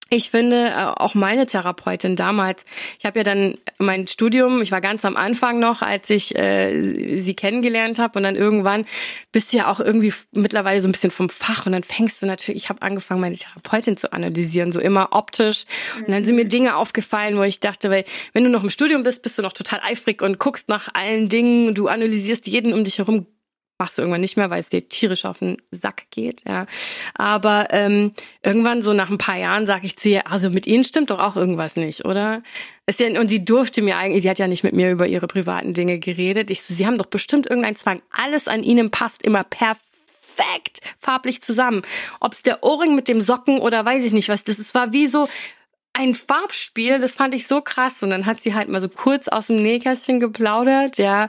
ich finde, äh, auch meine Therapeutin damals, ich habe ja dann mein Studium, ich war ganz am Anfang noch, als ich äh, sie kennengelernt habe. Und dann irgendwann bist du ja auch irgendwie mittlerweile so ein bisschen vom Fach. Und dann fängst du natürlich, ich habe angefangen, meine Therapeutin zu analysieren, so immer optisch. Und dann sind mir Dinge aufgefallen, wo ich dachte, weil wenn du noch im Studium bist, bist du noch total eifrig und guckst nach allen Dingen, du analysierst jeden um dich herum machst du irgendwann nicht mehr, weil es dir tierisch auf den Sack geht, ja. Aber ähm, irgendwann so nach ein paar Jahren sage ich zu ihr, also mit ihnen stimmt doch auch irgendwas nicht, oder? Ist ja, und sie durfte mir eigentlich, sie hat ja nicht mit mir über ihre privaten Dinge geredet. Ich so, sie haben doch bestimmt irgendeinen Zwang. Alles an ihnen passt immer perfekt farblich zusammen. Ob es der Ohrring mit dem Socken oder weiß ich nicht was, das ist, war wie so ein Farbspiel, das fand ich so krass. Und dann hat sie halt mal so kurz aus dem Nähkästchen geplaudert, ja.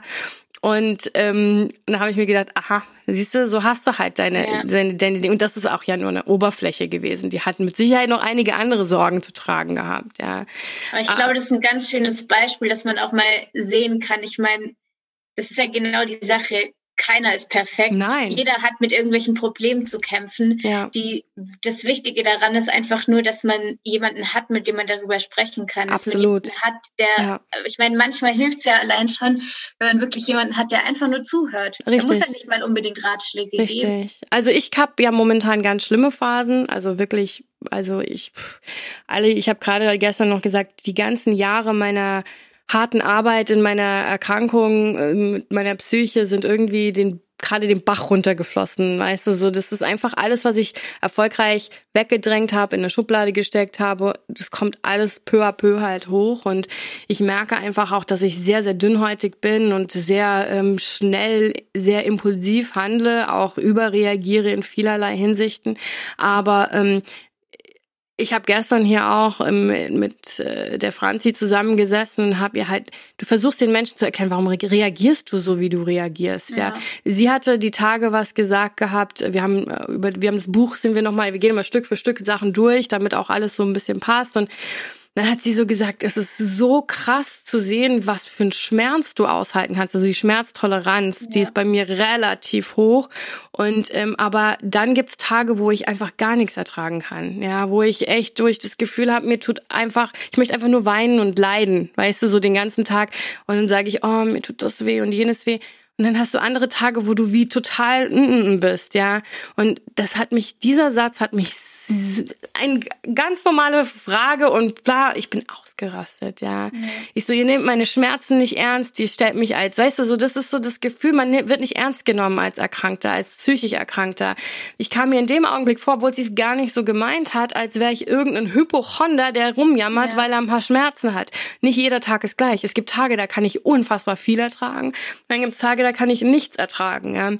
Und ähm, dann habe ich mir gedacht, aha, siehst du, so hast du halt deine, ja. deine, deine, und das ist auch ja nur eine Oberfläche gewesen. Die hatten mit Sicherheit noch einige andere Sorgen zu tragen gehabt, ja. Aber ich ah. glaube, das ist ein ganz schönes Beispiel, dass man auch mal sehen kann. Ich meine, das ist ja genau die Sache keiner ist perfekt. Nein. Jeder hat mit irgendwelchen Problemen zu kämpfen. Ja. Die, das Wichtige daran ist einfach nur, dass man jemanden hat, mit dem man darüber sprechen kann. Absolut. Man hat, der, ja. ich meine, manchmal hilft es ja allein schon, wenn man wirklich jemanden hat, der einfach nur zuhört. Richtig. Da muss ja nicht mal unbedingt Ratschläge Richtig. geben. Richtig. Also ich habe ja momentan ganz schlimme Phasen. Also wirklich, also ich, alle, ich habe gerade gestern noch gesagt, die ganzen Jahre meiner harten Arbeit in meiner Erkrankung, mit meiner Psyche sind irgendwie den gerade den Bach runtergeflossen, weißt du, so das ist einfach alles, was ich erfolgreich weggedrängt habe, in eine Schublade gesteckt habe, das kommt alles peu à peu halt hoch. Und ich merke einfach auch, dass ich sehr sehr dünnhäutig bin und sehr ähm, schnell, sehr impulsiv handle, auch überreagiere in vielerlei Hinsichten, aber ähm, ich habe gestern hier auch ähm, mit äh, der Franzi zusammengesessen und habe ihr halt, du versuchst den Menschen zu erkennen, warum reagierst du so, wie du reagierst, ja. ja. Sie hatte die Tage was gesagt gehabt, wir haben äh, über, wir haben das Buch, sind wir nochmal, wir gehen immer Stück für Stück Sachen durch, damit auch alles so ein bisschen passt und dann hat sie so gesagt, es ist so krass zu sehen, was für einen Schmerz du aushalten kannst. Also die Schmerztoleranz, ja. die ist bei mir relativ hoch. Und ähm, aber dann gibt's Tage, wo ich einfach gar nichts ertragen kann. Ja, wo ich echt durch das Gefühl habe, mir tut einfach, ich möchte einfach nur weinen und leiden, weißt du, so den ganzen Tag. Und dann sage ich, oh, mir tut das weh und jenes weh. Und dann hast du andere Tage, wo du wie total bist, ja. Und das hat mich, dieser Satz hat mich eine ganz normale Frage und bla, ich bin ausgerastet, ja. Mhm. Ich so, ihr nehmt meine Schmerzen nicht ernst, die stellt mich als, weißt du, so, das ist so das Gefühl, man wird nicht ernst genommen als Erkrankter, als psychisch Erkrankter. Ich kam mir in dem Augenblick vor, obwohl sie es gar nicht so gemeint hat, als wäre ich irgendein Hypochonder, der rumjammert, ja. weil er ein paar Schmerzen hat. Nicht jeder Tag ist gleich. Es gibt Tage, da kann ich unfassbar viel ertragen. Dann gibt es Tage, da kann ich nichts ertragen, ja.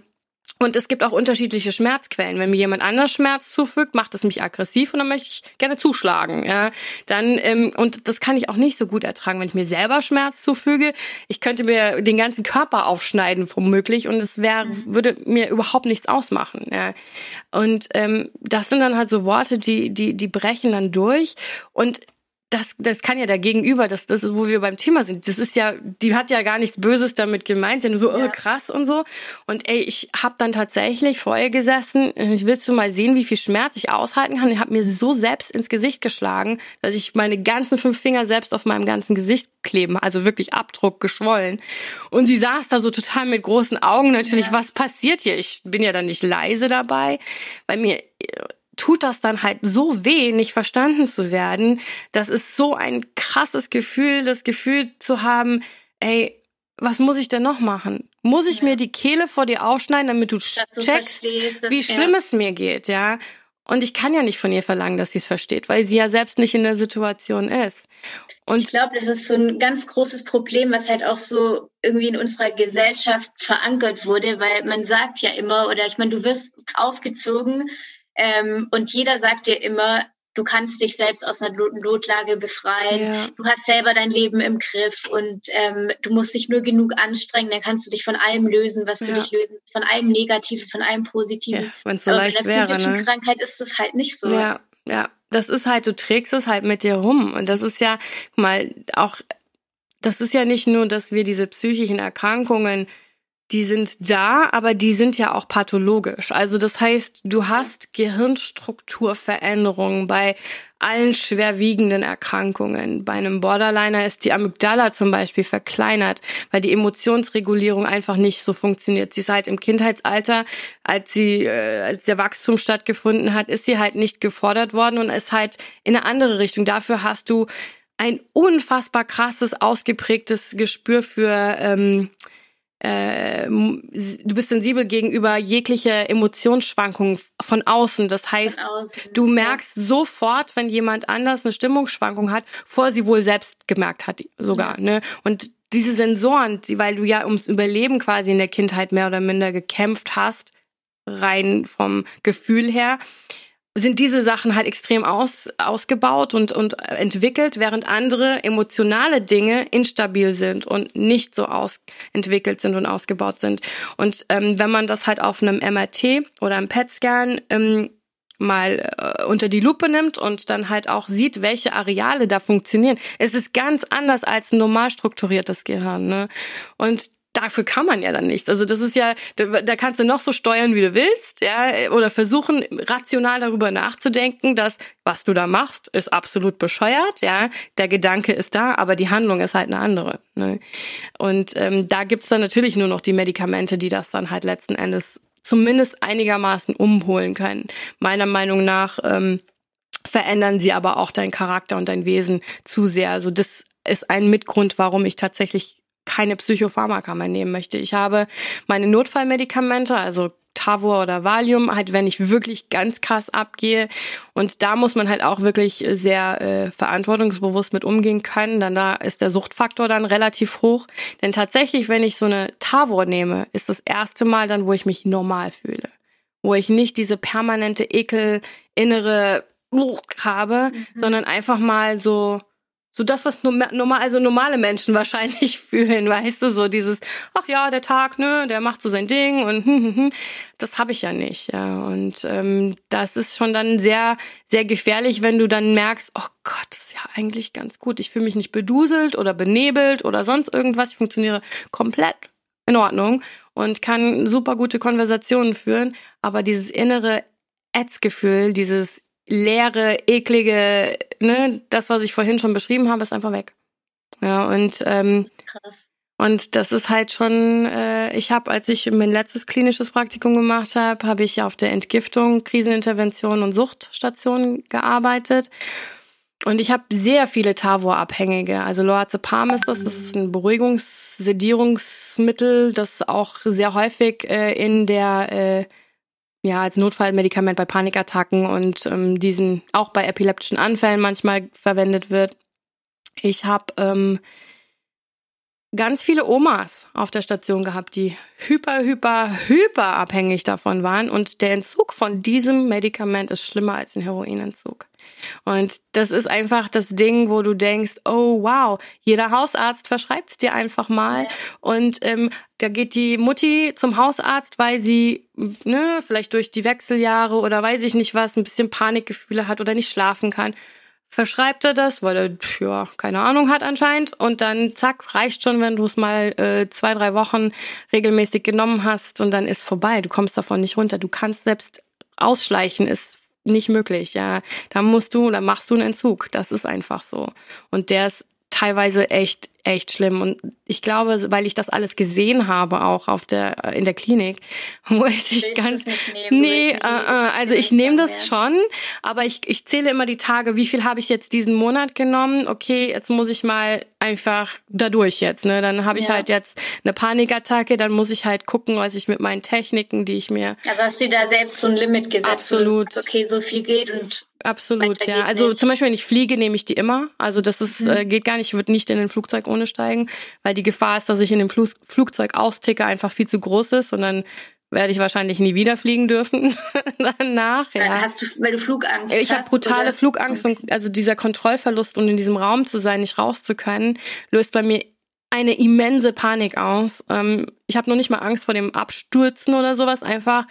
Und es gibt auch unterschiedliche Schmerzquellen. Wenn mir jemand anders Schmerz zufügt, macht es mich aggressiv und dann möchte ich gerne zuschlagen. Ja, dann ähm, und das kann ich auch nicht so gut ertragen, wenn ich mir selber Schmerz zufüge. Ich könnte mir den ganzen Körper aufschneiden, womöglich, und es wäre mhm. würde mir überhaupt nichts ausmachen. Ja. Und ähm, das sind dann halt so Worte, die die die brechen dann durch und das, das kann ja der Gegenüber, das, das ist, wo wir beim Thema sind. Das ist ja, die hat ja gar nichts Böses damit gemeint, nur so, oh, ja. oh, krass und so. Und ey, ich habe dann tatsächlich vorher gesessen, ich willst du mal sehen, wie viel Schmerz ich aushalten kann. Ich habe mir so selbst ins Gesicht geschlagen, dass ich meine ganzen fünf Finger selbst auf meinem ganzen Gesicht kleben, also wirklich Abdruck geschwollen. Und sie saß da so total mit großen Augen natürlich, ja. was passiert hier? Ich bin ja dann nicht leise dabei, weil mir tut das dann halt so weh, nicht verstanden zu werden. Das ist so ein krasses Gefühl, das Gefühl zu haben, ey, was muss ich denn noch machen? Muss ich ja. mir die Kehle vor dir aufschneiden, damit du checkst, wie schlimm ja. es mir geht, ja? Und ich kann ja nicht von ihr verlangen, dass sie es versteht, weil sie ja selbst nicht in der Situation ist. Und ich glaube, das ist so ein ganz großes Problem, was halt auch so irgendwie in unserer Gesellschaft verankert wurde, weil man sagt ja immer, oder ich meine, du wirst aufgezogen, ähm, und jeder sagt dir immer, du kannst dich selbst aus einer Notlage befreien. Ja. Du hast selber dein Leben im Griff und ähm, du musst dich nur genug anstrengen, dann kannst du dich von allem lösen, was ja. du dich lösen, von allem Negativen, von allem Positiven. Ja, Wenn es so leicht wäre. Bei einer psychischen ne? Krankheit ist es halt nicht so. Ja, ja. Das ist halt, du trägst es halt mit dir rum. Und das ist ja, mal, auch, das ist ja nicht nur, dass wir diese psychischen Erkrankungen die sind da, aber die sind ja auch pathologisch. Also das heißt, du hast Gehirnstrukturveränderungen bei allen schwerwiegenden Erkrankungen. Bei einem Borderliner ist die Amygdala zum Beispiel verkleinert, weil die Emotionsregulierung einfach nicht so funktioniert. Sie ist halt im Kindheitsalter, als sie, äh, als der Wachstum stattgefunden hat, ist sie halt nicht gefordert worden und ist halt in eine andere Richtung. Dafür hast du ein unfassbar krasses, ausgeprägtes Gespür für ähm, äh, du bist sensibel gegenüber jeglicher Emotionsschwankungen von außen. Das heißt, außen, du merkst ja. sofort, wenn jemand anders eine Stimmungsschwankung hat, vor sie wohl selbst gemerkt hat, sogar. Ja. Ne? Und diese Sensoren, die, weil du ja ums Überleben quasi in der Kindheit mehr oder minder gekämpft hast, rein vom Gefühl her, sind diese Sachen halt extrem aus, ausgebaut und, und entwickelt, während andere emotionale Dinge instabil sind und nicht so ausentwickelt sind und ausgebaut sind. Und ähm, wenn man das halt auf einem MRT oder einem PET-Scan ähm, mal äh, unter die Lupe nimmt und dann halt auch sieht, welche Areale da funktionieren. Es ist ganz anders als ein normal strukturiertes Gehirn. Ne? Und dafür kann man ja dann nichts. Also das ist ja, da, da kannst du noch so steuern, wie du willst, ja, oder versuchen, rational darüber nachzudenken, dass was du da machst, ist absolut bescheuert, ja. Der Gedanke ist da, aber die Handlung ist halt eine andere. Ne? Und ähm, da gibt's dann natürlich nur noch die Medikamente, die das dann halt letzten Endes zumindest einigermaßen umholen können. Meiner Meinung nach ähm, verändern sie aber auch deinen Charakter und dein Wesen zu sehr. Also das ist ein Mitgrund, warum ich tatsächlich keine Psychopharmaka mehr nehmen möchte. Ich habe meine Notfallmedikamente, also Tavor oder Valium, halt wenn ich wirklich ganz krass abgehe. Und da muss man halt auch wirklich sehr äh, verantwortungsbewusst mit umgehen können. Dann da ist der Suchtfaktor dann relativ hoch. Denn tatsächlich, wenn ich so eine Tavor nehme, ist das erste Mal dann, wo ich mich normal fühle. Wo ich nicht diese permanente Ekel, innere habe, mhm. sondern einfach mal so so das, was normal, also normale Menschen wahrscheinlich fühlen, weißt du, so dieses, ach ja, der Tag, ne, der macht so sein Ding und hm, hm, hm. das habe ich ja nicht, ja. Und ähm, das ist schon dann sehr, sehr gefährlich, wenn du dann merkst, oh Gott, das ist ja eigentlich ganz gut. Ich fühle mich nicht beduselt oder benebelt oder sonst irgendwas. Ich funktioniere komplett in Ordnung und kann super gute Konversationen führen, aber dieses innere Ätzgefühl, dieses leere, eklige, ne, das, was ich vorhin schon beschrieben habe, ist einfach weg. Ja, und ähm, Krass. Und das ist halt schon, äh, ich habe, als ich mein letztes klinisches Praktikum gemacht habe, habe ich auf der Entgiftung, Krisenintervention und Suchtstation gearbeitet. Und ich habe sehr viele Tavor-Abhängige. Also Lorazepam ist das, das ist ein Beruhigungs-Sedierungsmittel, das auch sehr häufig äh, in der äh, ja, als Notfallmedikament bei Panikattacken und ähm, diesen auch bei epileptischen Anfällen manchmal verwendet wird. Ich habe ähm, ganz viele Omas auf der Station gehabt, die hyper, hyper, hyper abhängig davon waren. Und der Entzug von diesem Medikament ist schlimmer als ein Heroinentzug. Und das ist einfach das Ding, wo du denkst, oh wow, jeder Hausarzt verschreibt es dir einfach mal. Und ähm, da geht die Mutti zum Hausarzt, weil sie, ne, vielleicht durch die Wechseljahre oder weiß ich nicht was, ein bisschen Panikgefühle hat oder nicht schlafen kann verschreibt er das, weil er ja keine Ahnung hat anscheinend und dann zack reicht schon, wenn du es mal äh, zwei drei Wochen regelmäßig genommen hast und dann ist vorbei. Du kommst davon nicht runter. Du kannst selbst ausschleichen ist nicht möglich. Ja, da musst du, da machst du einen Entzug. Das ist einfach so und der ist teilweise echt echt schlimm. Und ich glaube, weil ich das alles gesehen habe, auch auf der in der Klinik, muss ich ganz. Nee, äh, äh, also ich nehme das schon, aber ich, ich zähle immer die Tage, wie viel habe ich jetzt diesen Monat genommen? Okay, jetzt muss ich mal einfach dadurch jetzt. Ne? Dann habe ich ja. halt jetzt eine Panikattacke, dann muss ich halt gucken, was ich mit meinen Techniken, die ich mir. Also hast du da selbst so ein Limit gesetzt? Absolut. Sagst, okay, so viel geht und Absolut, ja. Also nicht. zum Beispiel, wenn ich fliege, nehme ich die immer. Also das ist, mhm. äh, geht gar nicht, ich würde nicht in ein Flugzeug ohne steigen, weil die Gefahr ist, dass ich in dem Flug Flugzeug austicke, einfach viel zu groß ist und dann werde ich wahrscheinlich nie wieder fliegen dürfen danach. Ja. Hast du, weil du Flugangst ich hast? Ich habe brutale oder? Flugangst und also dieser Kontrollverlust und in diesem Raum zu sein, nicht raus zu können, löst bei mir eine immense Panik aus. Ähm, ich habe noch nicht mal Angst vor dem Abstürzen oder sowas. Einfach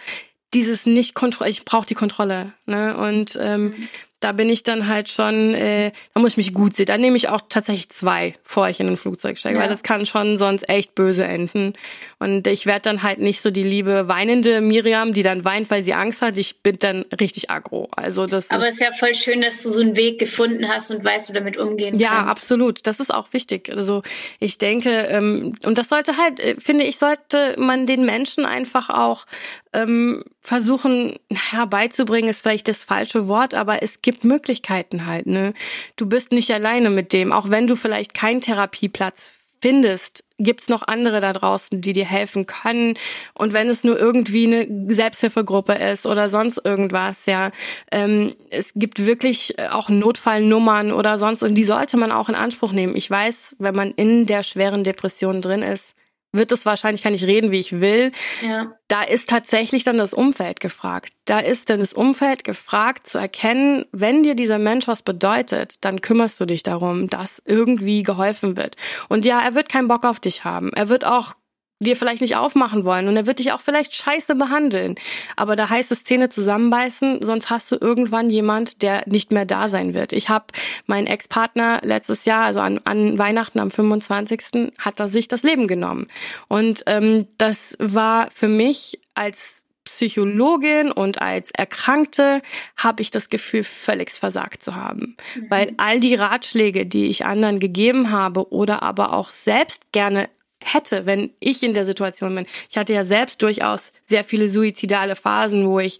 dieses nicht kontroll ich brauche die Kontrolle ne und ähm, mhm. Da bin ich dann halt schon, äh, da muss ich mich gut sehen. Da nehme ich auch tatsächlich zwei, bevor ich in ein Flugzeug steige, ja. weil das kann schon sonst echt böse enden. Und ich werde dann halt nicht so die liebe weinende Miriam, die dann weint, weil sie Angst hat. Ich bin dann richtig aggro. Also das Aber es ist ja voll schön, dass du so einen Weg gefunden hast und weißt, wie du damit umgehen ja, kannst. Ja, absolut. Das ist auch wichtig. Also ich denke, ähm, und das sollte halt, äh, finde ich, sollte man den Menschen einfach auch ähm, versuchen, naja, beizubringen ist vielleicht das falsche Wort, aber es gibt Möglichkeiten halt, ne? Du bist nicht alleine mit dem, auch wenn du vielleicht keinen Therapieplatz findest, gibt's noch andere da draußen, die dir helfen können. Und wenn es nur irgendwie eine Selbsthilfegruppe ist oder sonst irgendwas, ja, ähm, es gibt wirklich auch Notfallnummern oder sonst, und die sollte man auch in Anspruch nehmen. Ich weiß, wenn man in der schweren Depression drin ist, wird es wahrscheinlich, kann ich reden, wie ich will. Ja. Da ist tatsächlich dann das Umfeld gefragt. Da ist dann das Umfeld gefragt zu erkennen, wenn dir dieser Mensch was bedeutet, dann kümmerst du dich darum, dass irgendwie geholfen wird. Und ja, er wird keinen Bock auf dich haben. Er wird auch dir vielleicht nicht aufmachen wollen und er wird dich auch vielleicht scheiße behandeln. Aber da heißt es Zähne zusammenbeißen, sonst hast du irgendwann jemand, der nicht mehr da sein wird. Ich habe meinen Ex-Partner letztes Jahr, also an, an Weihnachten am 25. hat er sich das Leben genommen. Und ähm, das war für mich als Psychologin und als Erkrankte habe ich das Gefühl, völlig versagt zu haben. Mhm. Weil all die Ratschläge, die ich anderen gegeben habe oder aber auch selbst gerne hätte, wenn ich in der Situation bin. Ich hatte ja selbst durchaus sehr viele suizidale Phasen, wo ich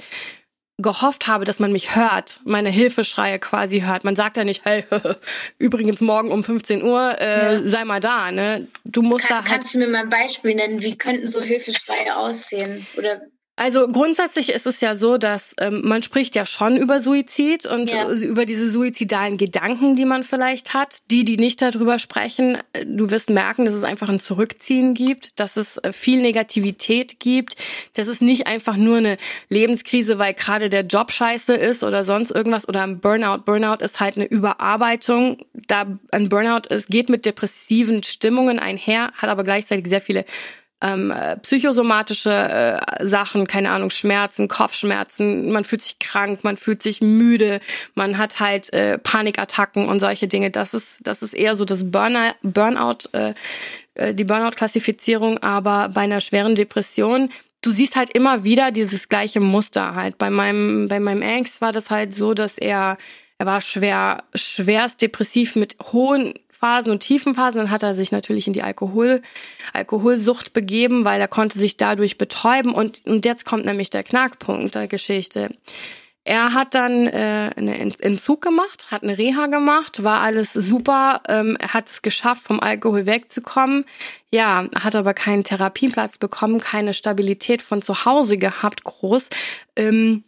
gehofft habe, dass man mich hört, meine Hilfeschreie quasi hört. Man sagt ja nicht, hey, übrigens morgen um 15 Uhr, äh, ja. sei mal da, ne? Du musst Kann, da halt Kannst du mir mal ein Beispiel nennen? Wie könnten so Hilfeschreie aussehen? Oder also grundsätzlich ist es ja so, dass ähm, man spricht ja schon über Suizid und ja. über diese suizidalen Gedanken, die man vielleicht hat. Die, die nicht darüber sprechen, äh, du wirst merken, dass es einfach ein Zurückziehen gibt, dass es äh, viel Negativität gibt, dass es nicht einfach nur eine Lebenskrise, weil gerade der Job scheiße ist oder sonst irgendwas oder ein Burnout. Burnout ist halt eine Überarbeitung. Da ein Burnout ist, geht mit depressiven Stimmungen einher, hat aber gleichzeitig sehr viele ähm, äh, psychosomatische äh, Sachen, keine Ahnung, Schmerzen, Kopfschmerzen, man fühlt sich krank, man fühlt sich müde, man hat halt äh, Panikattacken und solche Dinge. Das ist, das ist eher so das Burnout, Burnout äh, äh, die Burnout-Klassifizierung, aber bei einer schweren Depression du siehst halt immer wieder dieses gleiche Muster halt. Bei meinem, bei meinem Angst war das halt so, dass er, er war schwer, schwerst depressiv mit hohen Phasen und tiefen Phasen. Dann hat er sich natürlich in die Alkohol, Alkoholsucht begeben, weil er konnte sich dadurch betäuben. Und, und jetzt kommt nämlich der Knackpunkt der Geschichte. Er hat dann äh, einen Entzug gemacht, hat eine Reha gemacht, war alles super. Ähm, hat es geschafft, vom Alkohol wegzukommen. Ja, hat aber keinen Therapieplatz bekommen, keine Stabilität von zu Hause gehabt, groß. Ähm,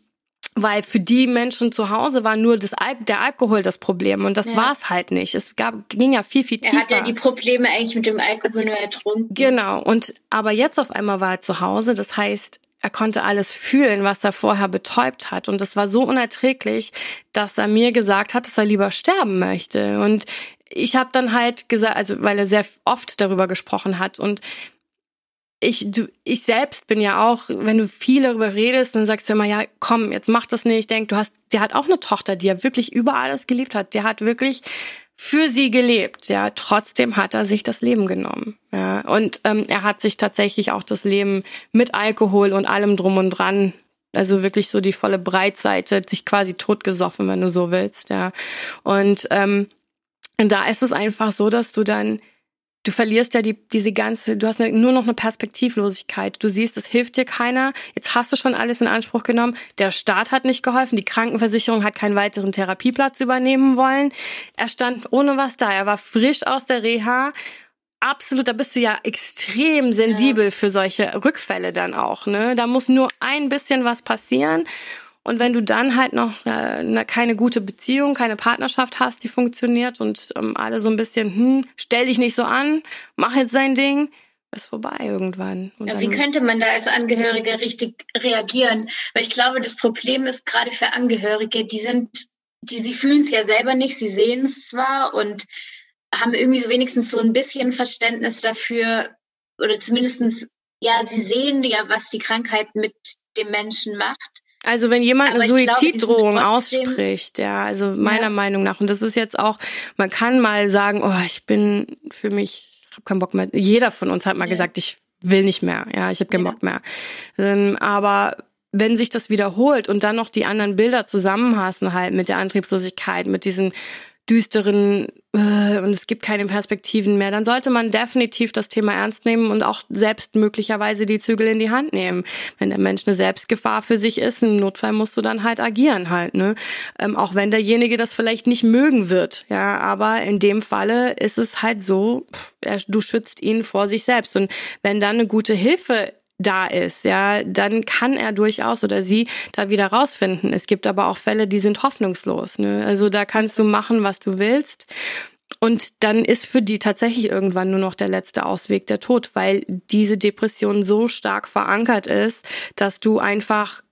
weil für die Menschen zu Hause war nur das Al der Alkohol das Problem und das ja. war es halt nicht. Es gab ging ja viel viel tiefer. Er hat ja die Probleme eigentlich mit dem Alkohol nur ertrunken. Genau und aber jetzt auf einmal war er zu Hause, das heißt, er konnte alles fühlen, was er vorher betäubt hat und das war so unerträglich, dass er mir gesagt hat, dass er lieber sterben möchte und ich habe dann halt gesagt, also weil er sehr oft darüber gesprochen hat und ich, du, ich selbst bin ja auch, wenn du viel darüber redest, dann sagst du immer, ja, komm, jetzt mach das nicht. Ich denke, du hast, der hat auch eine Tochter, die ja wirklich über alles geliebt hat. Der hat wirklich für sie gelebt, ja. Trotzdem hat er sich das Leben genommen, ja. Und ähm, er hat sich tatsächlich auch das Leben mit Alkohol und allem drum und dran, also wirklich so die volle Breitseite, sich quasi totgesoffen, wenn du so willst, ja. Und ähm, und da ist es einfach so, dass du dann du verlierst ja die, diese ganze, du hast eine, nur noch eine Perspektivlosigkeit. Du siehst, es hilft dir keiner. Jetzt hast du schon alles in Anspruch genommen. Der Staat hat nicht geholfen. Die Krankenversicherung hat keinen weiteren Therapieplatz übernehmen wollen. Er stand ohne was da. Er war frisch aus der Reha. Absolut, da bist du ja extrem sensibel ja. für solche Rückfälle dann auch. Ne? Da muss nur ein bisschen was passieren und wenn du dann halt noch äh, keine gute Beziehung, keine Partnerschaft hast, die funktioniert und ähm, alle so ein bisschen, hm, stell dich nicht so an, mach jetzt sein Ding, ist vorbei irgendwann. Ja, wie könnte man da als Angehöriger richtig reagieren? Weil ich glaube, das Problem ist gerade für Angehörige, die sind, die, sie fühlen es ja selber nicht, sie sehen es zwar und haben irgendwie so wenigstens so ein bisschen Verständnis dafür oder zumindestens ja, sie sehen ja, was die Krankheit mit dem Menschen macht Also wenn jemand eine Suiziddrohung ausspricht, ja, also meiner ja. Meinung nach, und das ist jetzt auch, man kann mal sagen, oh, ich bin für mich, ich habe keinen Bock mehr. Jeder von uns hat mal ja. gesagt, ich will nicht mehr, ja, ich habe keinen ja. Bock mehr. Ähm, aber wenn sich das wiederholt und dann noch die anderen Bilder zusammenhassen halt mit der Antriebslosigkeit, mit diesen düsteren und es gibt keine Perspektiven mehr, dann sollte man definitiv das Thema ernst nehmen und auch selbst möglicherweise die Zügel in die Hand nehmen. Wenn der Mensch eine Selbstgefahr für sich ist, im Notfall musst du dann halt agieren halt, ne? Ähm, auch wenn derjenige das vielleicht nicht mögen wird, ja, aber in dem Falle ist es halt so, pff, du schützt ihn vor sich selbst und wenn dann eine gute Hilfe da ist, ja, dann kann er durchaus oder sie da wieder rausfinden. Es gibt aber auch Fälle, die sind hoffnungslos. Ne? Also da kannst du machen, was du willst. Und dann ist für die tatsächlich irgendwann nur noch der letzte Ausweg der Tod, weil diese Depression so stark verankert ist, dass du einfach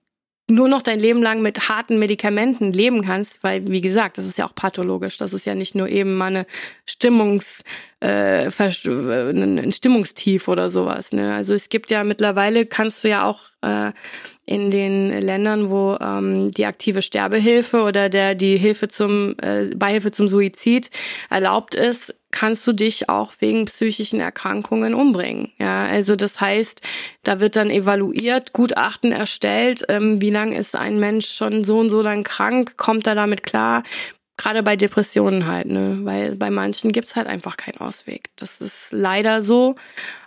nur noch dein Leben lang mit harten Medikamenten leben kannst, weil, wie gesagt, das ist ja auch pathologisch. Das ist ja nicht nur eben mal eine Stimmungs, äh, ein Stimmungstief oder sowas. Ne? Also es gibt ja mittlerweile, kannst du ja auch äh, in den Ländern, wo ähm, die aktive Sterbehilfe oder der die Hilfe zum äh, Beihilfe zum Suizid erlaubt ist, kannst du dich auch wegen psychischen Erkrankungen umbringen. Ja, also das heißt, da wird dann evaluiert, Gutachten erstellt, ähm, wie lang ist ein Mensch schon so und so lang krank, kommt er damit klar? Gerade bei Depressionen halt, ne? Weil bei manchen gibt's halt einfach keinen Ausweg. Das ist leider so.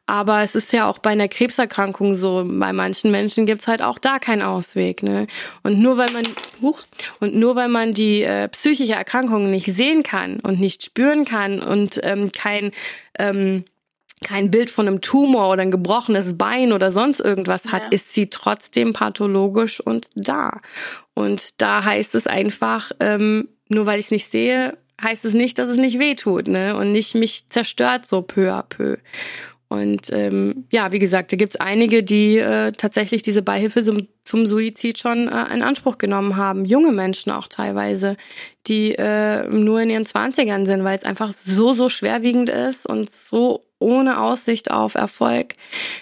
Aber es ist ja auch bei einer Krebserkrankung so. Bei manchen Menschen gibt's halt auch da keinen Ausweg. Ne? Und nur weil man, huch, und nur weil man die äh, psychische Erkrankung nicht sehen kann und nicht spüren kann und ähm, kein ähm, kein Bild von einem Tumor oder ein gebrochenes Bein oder sonst irgendwas hat, ja. ist sie trotzdem pathologisch und da. Und da heißt es einfach, ähm, nur weil ich es nicht sehe, heißt es nicht, dass es nicht weh tut, ne? Und nicht mich zerstört so peu à peu. Und ähm, ja, wie gesagt, da gibt's einige, die äh, tatsächlich diese Beihilfe zum, zum Suizid schon äh, in Anspruch genommen haben. Junge Menschen auch teilweise, die äh, nur in ihren Zwanzigern sind, weil es einfach so, so schwerwiegend ist und so ohne Aussicht auf Erfolg,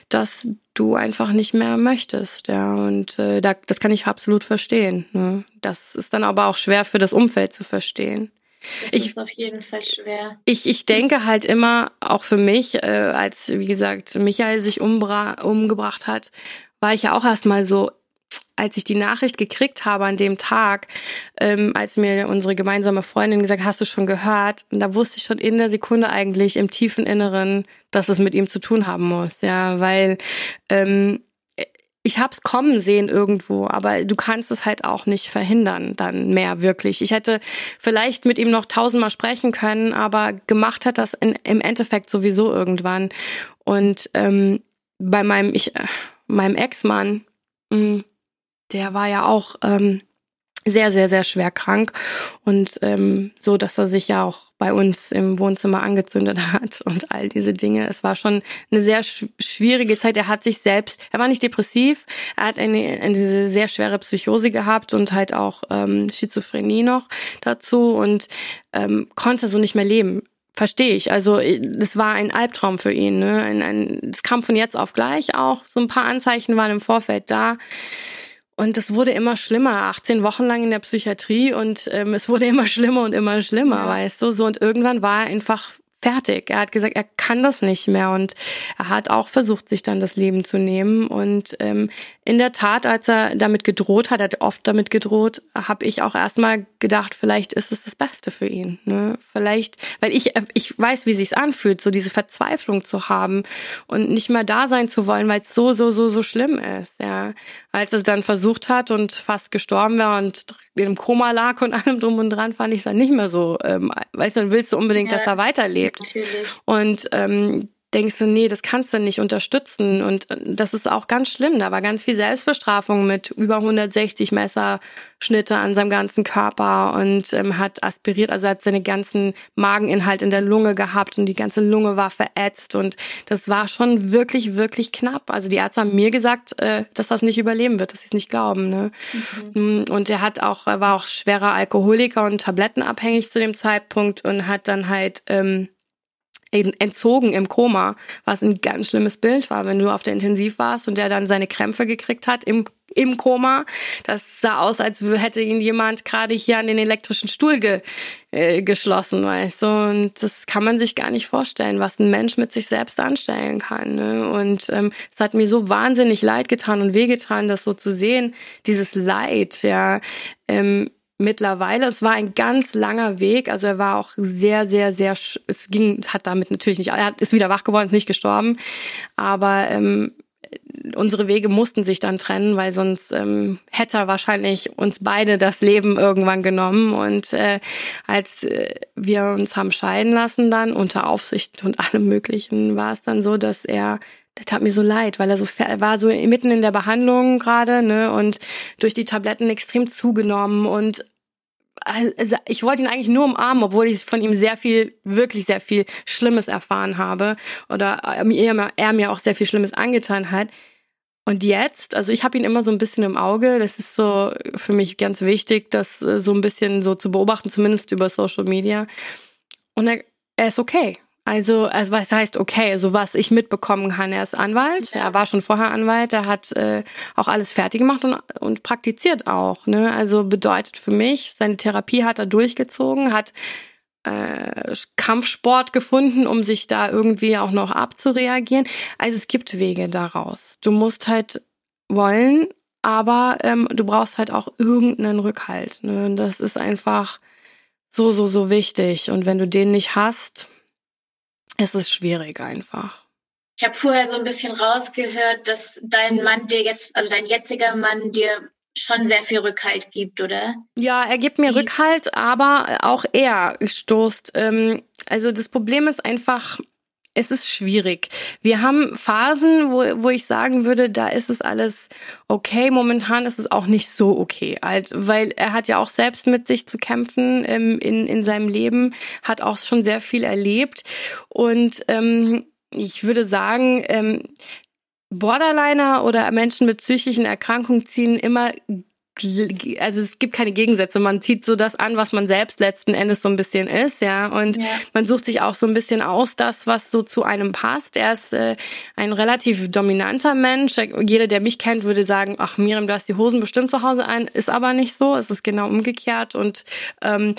dass du einfach nicht mehr möchtest. Ja, und äh, da, das kann ich absolut verstehen. Ne? Das ist dann aber auch schwer für das Umfeld zu verstehen. Das ich, ist auf jeden Fall schwer. Ich, ich denke halt immer, auch für mich, äh, als, wie gesagt, Michael sich umgebracht hat, war ich ja auch erstmal so, als ich die Nachricht gekriegt habe an dem Tag, ähm, als mir unsere gemeinsame Freundin gesagt, hast du schon gehört? Und da wusste ich schon in der Sekunde eigentlich im tiefen Inneren, dass es mit ihm zu tun haben muss, ja, weil ähm, ich hab's kommen sehen irgendwo, aber du kannst es halt auch nicht verhindern dann mehr wirklich. Ich hätte vielleicht mit ihm noch tausendmal sprechen können, aber gemacht hat das in, im Endeffekt sowieso irgendwann. Und ähm, bei meinem ich äh, meinem Ex-Mann, mm, der war ja auch ähm, sehr, sehr, sehr schwer krank und ähm, so, dass er sich ja auch bei uns im Wohnzimmer angezündet hat und all diese Dinge. Es war schon eine sehr sch schwierige Zeit. Er hat sich selbst, er war nicht depressiv, er hat eine, eine sehr schwere Psychose gehabt und halt auch ähm, Schizophrenie noch dazu und ähm, konnte so nicht mehr leben. Verstehe ich. Also es war ein Albtraum für ihn. Ne? Ein, ein, es kam von jetzt auf gleich auch. So ein paar Anzeichen waren im Vorfeld da. Und es wurde immer schlimmer, 18 Wochen lang in der Psychiatrie und ähm, es wurde immer schlimmer und immer schlimmer, ja. weißt du? So und irgendwann war er einfach fertig. Er hat gesagt, er kann das nicht mehr und er hat auch versucht, sich dann das Leben zu nehmen. Und ähm, in der Tat, als er damit gedroht hat, er hat oft damit gedroht, habe ich auch erstmal gedacht, vielleicht ist es das Beste für ihn. Ne? Vielleicht, weil ich ich weiß, wie sich's anfühlt, so diese Verzweiflung zu haben und nicht mehr da sein zu wollen, weil es so so so so schlimm ist. Ja, als es dann versucht hat und fast gestorben war und im Koma lag und allem drum und dran, fand ich es dann nicht mehr so. Ähm, weißt du, dann willst du unbedingt, ja, dass er weiterlebt. Natürlich. Und ähm, denkst du, nee, das kannst du nicht unterstützen. Und äh, das ist auch ganz schlimm. Da war ganz viel Selbstbestrafung mit über 160 Messerschnitte an seinem ganzen Körper und ähm, hat aspiriert, also hat seine ganzen Mageninhalt in der Lunge gehabt und die ganze Lunge war verätzt. Und das war schon wirklich, wirklich knapp. Also die Ärzte haben mir gesagt, äh, dass das nicht überleben wird, dass sie es nicht glauben. Ne? Mhm. Und er hat auch, er war auch schwerer Alkoholiker und tablettenabhängig zu dem Zeitpunkt und hat dann halt ähm, entzogen im Koma, was ein ganz schlimmes Bild war, wenn du auf der Intensiv warst und der dann seine Krämpfe gekriegt hat im, im Koma. Das sah aus, als hätte ihn jemand gerade hier an den elektrischen Stuhl ge, äh, geschlossen, weißt du. Und das kann man sich gar nicht vorstellen, was ein Mensch mit sich selbst anstellen kann. Ne? Und ähm, es hat mir so wahnsinnig leid getan und wehgetan, das so zu sehen, dieses Leid, ja. Ähm, mittlerweile. Es war ein ganz langer Weg. Also er war auch sehr, sehr, sehr, es ging, hat damit natürlich nicht, er ist wieder wach geworden, ist nicht gestorben. Aber ähm, unsere Wege mussten sich dann trennen, weil sonst ähm, hätte er wahrscheinlich uns beide das Leben irgendwann genommen. Und äh, als äh, wir uns haben scheiden lassen dann, unter Aufsicht und allem Möglichen, war es dann so, dass er der tat mir so leid, weil er so er war so mitten in der Behandlung gerade, ne, und durch die Tabletten extrem zugenommen und also ich wollte ihn eigentlich nur umarmen, obwohl ich von ihm sehr viel, wirklich sehr viel Schlimmes erfahren habe oder er, er mir auch sehr viel Schlimmes angetan hat. Und jetzt, also ich habe ihn immer so ein bisschen im Auge. Das ist so für mich ganz wichtig, das äh, so ein bisschen so zu beobachten, zumindest über Social Media. Und er, er ist okay. Also, also was heißt okay? Also was ich mitbekommen kann, er ist Anwalt, er war schon vorher Anwalt, er hat äh, auch alles fertig gemacht und, und praktiziert auch. Ne? Also bedeutet für mich, seine Therapie hat er durchgezogen, hat äh, Kampfsport gefunden, um sich da irgendwie auch noch abzureagieren. Also es gibt Wege daraus. Du musst halt wollen, aber ähm, du brauchst halt auch irgendeinen Rückhalt. Ne? Das ist einfach so, so, so wichtig. Und wenn du den nicht hast, es ist schwierig einfach. Ich habe vorher so ein bisschen rausgehört, dass dein Mann dir jetzt, also dein jetziger Mann dir schon sehr viel Rückhalt gibt, oder? Ja, er gibt mir Wie? Rückhalt, aber auch er stoßt. Ähm, also das Problem ist einfach, es ist schwierig. Wir haben Phasen, wo, wo ich sagen würde, da ist es alles okay. Momentan ist es auch nicht so okay, halt, weil er hat ja auch selbst mit sich zu kämpfen ähm, in, in seinem Leben, hat auch schon sehr viel erlebt. Und ähm, ich würde sagen, ähm, Borderliner oder Menschen mit psychischen Erkrankungen ziehen immer also es gibt keine Gegensätze. Man zieht so das an, was man selbst letzten Endes so ein bisschen ist, ja. Und ja. man sucht sich auch so ein bisschen aus, das, was so zu einem passt. Er ist äh, ein relativ dominanter Mensch. Jeder, der mich kennt, würde sagen, ach Miriam, du hast die Hosen bestimmt zu Hause ein. Ist aber nicht so. Es ist genau umgekehrt. Und ähm,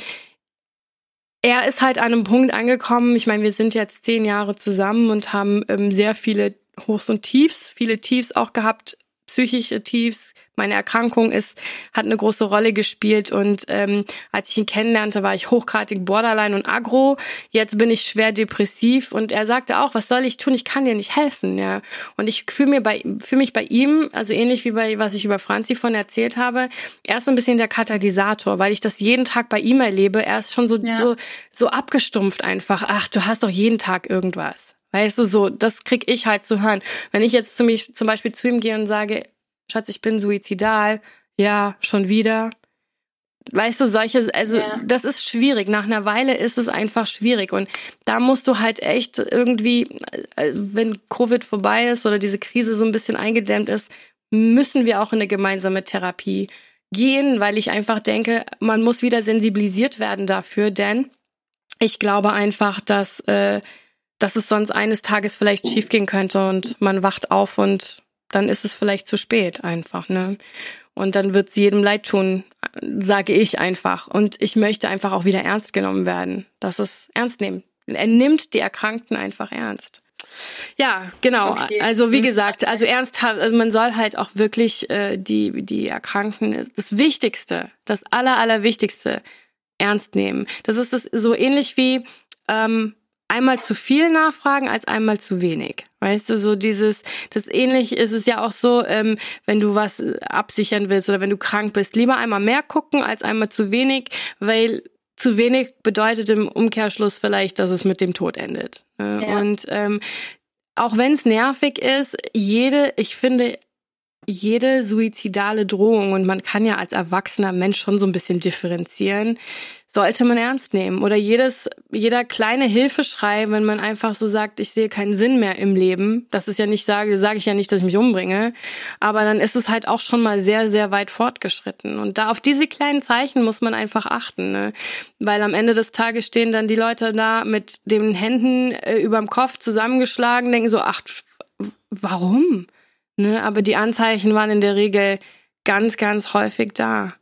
er ist halt an einem Punkt angekommen. Ich meine, wir sind jetzt zehn Jahre zusammen und haben ähm, sehr viele Hochs und Tiefs, viele Tiefs auch gehabt, psychische Tiefs, meine Erkrankung ist, hat eine große Rolle gespielt. Und ähm, als ich ihn kennenlernte, war ich hochgradig Borderline und Agro. Jetzt bin ich schwer depressiv. Und er sagte auch, was soll ich tun? Ich kann dir nicht helfen. Ja. Und ich fühle mir bei fühle mich bei ihm, also ähnlich wie bei was ich über Franzi von erzählt habe, er ist so ein bisschen der Katalysator, weil ich das jeden Tag bei ihm erlebe. Er ist schon so ja. so so abgestumpft einfach. Ach, du hast doch jeden Tag irgendwas. Weißt du, so, das krieg ich halt zu hören. Wenn ich jetzt zu mich, zum Beispiel zu ihm gehe und sage, Schatz, ich bin suizidal. Ja, schon wieder. Weißt du, solche, also ja. das ist schwierig. Nach einer Weile ist es einfach schwierig. Und da musst du halt echt irgendwie, also wenn Covid vorbei ist oder diese Krise so ein bisschen eingedämmt ist, müssen wir auch in eine gemeinsame Therapie gehen, weil ich einfach denke, man muss wieder sensibilisiert werden dafür, denn ich glaube einfach, dass, äh, dass es sonst eines Tages vielleicht schiefgehen könnte und man wacht auf und dann ist es vielleicht zu spät einfach, ne? Und dann wird es jedem leid tun, sage ich einfach. Und ich möchte einfach auch wieder ernst genommen werden. Das ist ernst nehmen. Er nimmt die Erkrankten einfach ernst. Ja, genau. Okay. Also wie mhm. gesagt, also ernsthaft, also man soll halt auch wirklich äh, die die Erkrankten das Wichtigste, das aller allerwichtigste ernst nehmen. Das ist das so ähnlich wie ähm, einmal zu viel nachfragen als einmal zu wenig. Weißt du, so dieses, das ähnlich ist es ja auch so, ähm, wenn du was absichern willst oder wenn du krank bist, lieber einmal mehr gucken als einmal zu wenig, weil zu wenig bedeutet im Umkehrschluss vielleicht, dass es mit dem Tod endet. Ne? Ja. Und ähm, auch wenn es nervig ist, jede, ich finde, jede suizidale Drohung, und man kann ja als erwachsener Mensch schon so ein bisschen differenzieren, sollte man ernst nehmen. Oder jedes, jeder kleine Hilfeschrei, wenn man einfach so sagt, ich sehe keinen Sinn mehr im Leben. Das ist ja nicht, sage, sage ich ja nicht, dass ich mich umbringe. Aber dann ist es halt auch schon mal sehr, sehr weit fortgeschritten. Und da auf diese kleinen Zeichen muss man einfach achten, ne? Weil am Ende des Tages stehen dann die Leute da mit den Händen äh, überm Kopf zusammengeschlagen, denken so, ach, warum? Ne? Aber die Anzeichen waren in der Regel ganz, ganz häufig da.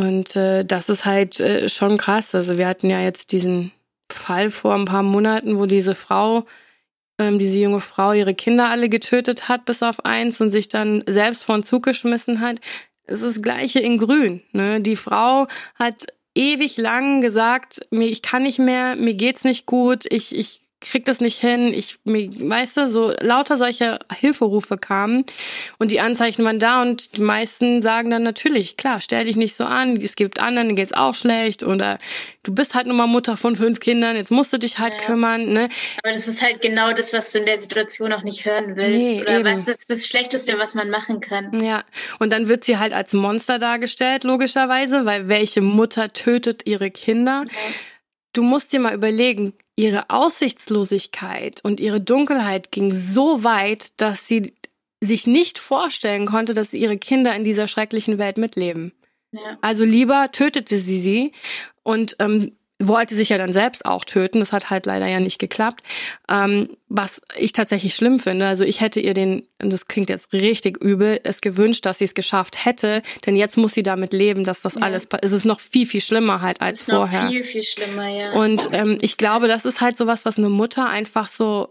Und äh, das ist halt äh, schon krass. Also wir hatten ja jetzt diesen Fall vor ein paar Monaten, wo diese Frau, ähm, diese junge Frau, ihre Kinder alle getötet hat, bis auf eins und sich dann selbst vor den Zug geschmissen hat. Es ist das Gleiche in Grün. Ne? Die Frau hat ewig lang gesagt, mir ich kann nicht mehr, mir geht's nicht gut, ich ich krieg das nicht hin, ich, weißt du, so lauter solche Hilferufe kamen und die Anzeichen waren da und die meisten sagen dann natürlich, klar, stell dich nicht so an, es gibt anderen, denen geht's auch schlecht oder du bist halt nun mal Mutter von fünf Kindern, jetzt musst du dich halt ja. kümmern, ne? Aber das ist halt genau das, was du in der Situation auch nicht hören willst nee, oder eben. was ist das Schlechteste, was man machen kann. Ja, und dann wird sie halt als Monster dargestellt, logischerweise, weil welche Mutter tötet ihre Kinder? Okay. Du musst dir mal überlegen, ihre Aussichtslosigkeit und ihre Dunkelheit ging so weit, dass sie sich nicht vorstellen konnte, dass ihre Kinder in dieser schrecklichen Welt mitleben. Ja. Also lieber tötete sie sie und ähm, wollte sich ja dann selbst auch töten. Das hat halt leider ja nicht geklappt. Ähm, was ich tatsächlich schlimm finde. Also ich hätte ihr den, und das klingt jetzt richtig übel, es gewünscht, dass sie es geschafft hätte. Denn jetzt muss sie damit leben, dass das ja. alles, es ist noch viel, viel schlimmer halt als es ist vorher. Noch viel, viel schlimmer, ja. Und ähm, ich glaube, das ist halt sowas, was eine Mutter einfach so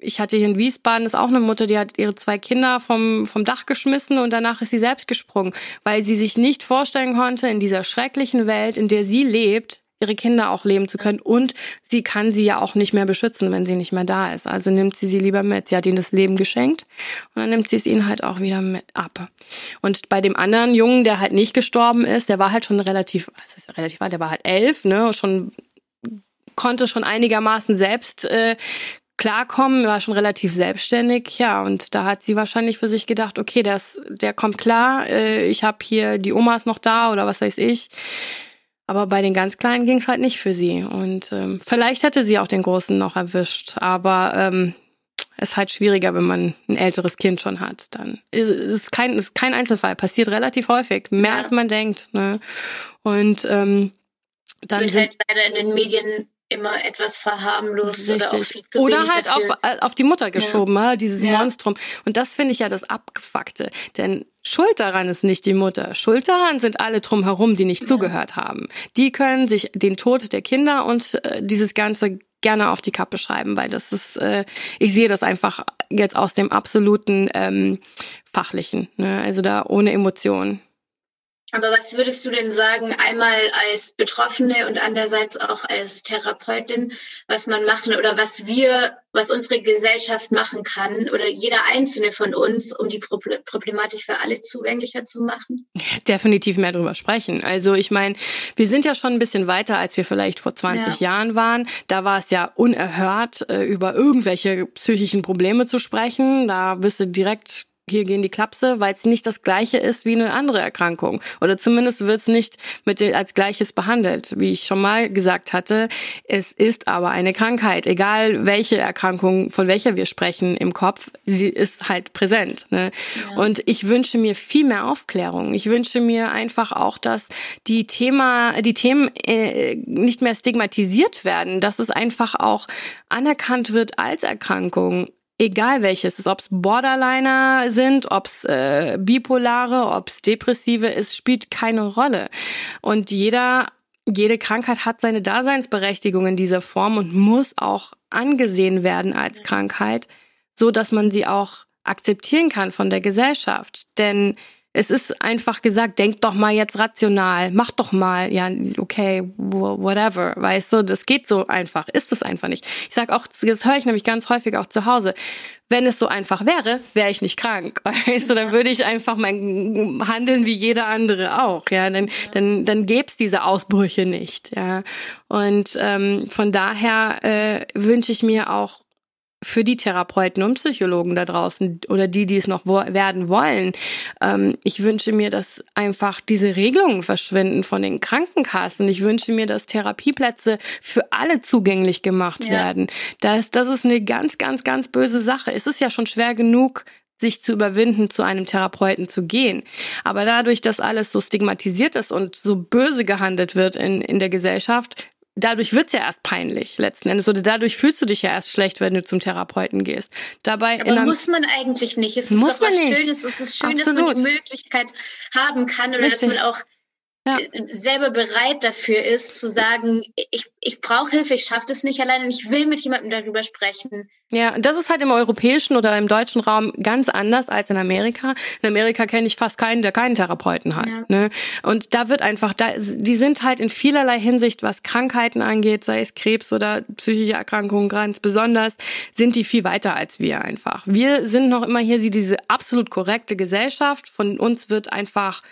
ich hatte hier in Wiesbaden ist auch eine Mutter, die hat ihre zwei Kinder vom, vom Dach geschmissen und danach ist sie selbst gesprungen, weil sie sich nicht vorstellen konnte, in dieser schrecklichen Welt, in der sie lebt, ihre Kinder auch leben zu können. Und sie kann sie ja auch nicht mehr beschützen, wenn sie nicht mehr da ist. Also nimmt sie sie lieber mit. Sie hat ihnen das Leben geschenkt und dann nimmt sie es ihnen halt auch wieder mit ab. Und bei dem anderen Jungen, der halt nicht gestorben ist, der war halt schon relativ, was ist relativ alt, der war halt elf, ne, schon konnte schon einigermaßen selbst äh, klarkommen, war schon relativ selbstständig, ja, und da hat sie wahrscheinlich für sich gedacht, okay, das, der kommt klar, äh, ich habe hier die Omas noch da oder was weiß ich aber bei den ganz Kleinen ging es halt nicht für sie. Und ähm, vielleicht hätte sie auch den Großen noch erwischt. Aber ähm, es ist halt schwieriger, wenn man ein älteres Kind schon hat. Dann ist es kein, ist kein Einzelfall. Passiert relativ häufig. Mehr ja. als man denkt. Ne? Und ähm, dann Wird halt leider in den Medien immer etwas verharmlost Richtig. oder auch viel zu Oder halt auf, äh, auf die Mutter geschoben, ja. dieses ja. Monstrum. Und das finde ich ja das Abgefuckte. Denn Schuld daran ist nicht die Mutter. Schuld daran sind alle drumherum, die nicht ja. zugehört haben. Die können sich den Tod der Kinder und äh, dieses Ganze gerne auf die Kappe schreiben, weil das ist, äh, ich sehe das einfach jetzt aus dem absoluten ähm, Fachlichen. Ne? Also da ohne Emotionen. Aber was würdest du denn sagen, einmal als Betroffene und andererseits auch als Therapeutin, was man machen oder was wir, was unsere Gesellschaft machen kann oder jeder einzelne von uns, um die Problematik für alle zugänglicher zu machen? Definitiv mehr darüber sprechen. Also ich meine, wir sind ja schon ein bisschen weiter, als wir vielleicht vor 20 ja. Jahren waren. Da war es ja unerhört, äh, über irgendwelche psychischen Probleme zu sprechen. Da wirst du direkt hier gehen die Klapse, weil es nicht das gleiche ist wie eine andere Erkrankung. Oder zumindest wird es nicht mit als gleiches behandelt. Wie ich schon mal gesagt hatte, es ist aber eine Krankheit. Egal welche Erkrankung, von welcher wir sprechen im Kopf, sie ist halt präsent. Ne? Ja. Und ich wünsche mir viel mehr Aufklärung. Ich wünsche mir einfach auch, dass die Thema, die Themen äh, nicht mehr stigmatisiert werden, dass es einfach auch anerkannt wird als Erkrankung egal welches, ob es Borderliner sind, ob es äh, bipolare, ob es depressive ist, spielt keine Rolle. Und jeder, jede Krankheit hat seine Daseinsberechtigung in dieser Form und muss auch angesehen werden als Krankheit, so dass man sie auch akzeptieren kann von der Gesellschaft. Denn es ist einfach gesagt, denk doch mal jetzt rational, mach doch mal, ja, okay, whatever, weißt du, das geht so einfach, ist es einfach nicht. Ich sag auch, das höre ich nämlich ganz häufig auch zu Hause, wenn es so einfach wäre, wäre ich nicht krank, weißt du, dann würde ich einfach mein handeln wie jeder andere auch, ja, dann dann dann gäb's diese Ausbrüche nicht, ja, und ähm, von daher äh, wünsche ich mir auch für die Therapeuten und Psychologen da draußen oder die, die es noch wo werden wollen. Ähm, ich wünsche mir, dass einfach diese Regelungen verschwinden von den Krankenkassen. Ich wünsche mir, dass Therapieplätze für alle zugänglich gemacht ja. werden. Das, das ist eine ganz, ganz, ganz böse Sache. Es ist ja schon schwer genug, sich zu überwinden, zu einem Therapeuten zu gehen. Aber dadurch, dass alles so stigmatisiert ist und so böse gehandelt wird in, in der Gesellschaft, dadurch wird's ja erst peinlich letzten Endes oder dadurch fühlst du dich ja erst schlecht, wenn du zum Therapeuten gehst. Dabei Aber muss man eigentlich nicht. Es ist muss doch was nicht. Schönes. Es ist schön, Absolut. dass man die Möglichkeit haben kann oder Richtig. dass man auch ja. selber bereit dafür ist, zu sagen, ich, ich brauche Hilfe, ich schaffe das nicht alleine und ich will mit jemandem darüber sprechen. Ja, das ist halt im europäischen oder im deutschen Raum ganz anders als in Amerika. In Amerika kenne ich fast keinen, der keinen Therapeuten hat. Ja. Ne? Und da wird einfach, da, die sind halt in vielerlei Hinsicht, was Krankheiten angeht, sei es Krebs oder psychische Erkrankungen ganz besonders, sind die viel weiter als wir einfach. Wir sind noch immer hier, sie diese absolut korrekte Gesellschaft. Von uns wird einfach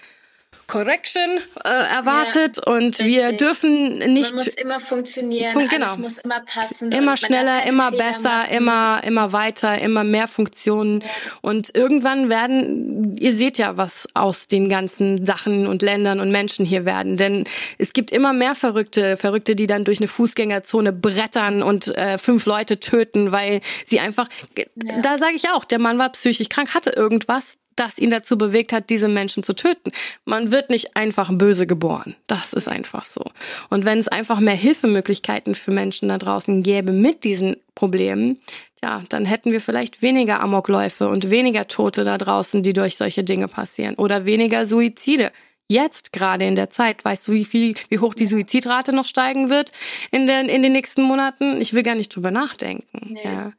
Correction äh, erwartet ja, und richtig. wir dürfen nicht. Man muss immer funktionieren, fun genau. alles muss immer passen. Immer schneller, immer Fehler besser, machen. immer immer weiter, immer mehr Funktionen ja. und irgendwann werden, ihr seht ja, was aus den ganzen Sachen und Ländern und Menschen hier werden, denn es gibt immer mehr Verrückte, Verrückte, die dann durch eine Fußgängerzone brettern und äh, fünf Leute töten, weil sie einfach. Ja. Da sage ich auch, der Mann war psychisch krank, hatte irgendwas, das ihn dazu bewegt hat, diese Menschen zu töten. Man wird nicht einfach böse geboren. Das ist einfach so. Und wenn es einfach mehr Hilfemöglichkeiten für Menschen da draußen gäbe mit diesen Problemen, ja, dann hätten wir vielleicht weniger Amokläufe und weniger Tote da draußen, die durch solche Dinge passieren oder weniger Suizide. Jetzt gerade in der Zeit, weißt du, wie viel, wie hoch die Suizidrate noch steigen wird in den, in den nächsten Monaten? Ich will gar nicht drüber nachdenken. Nee. Ja.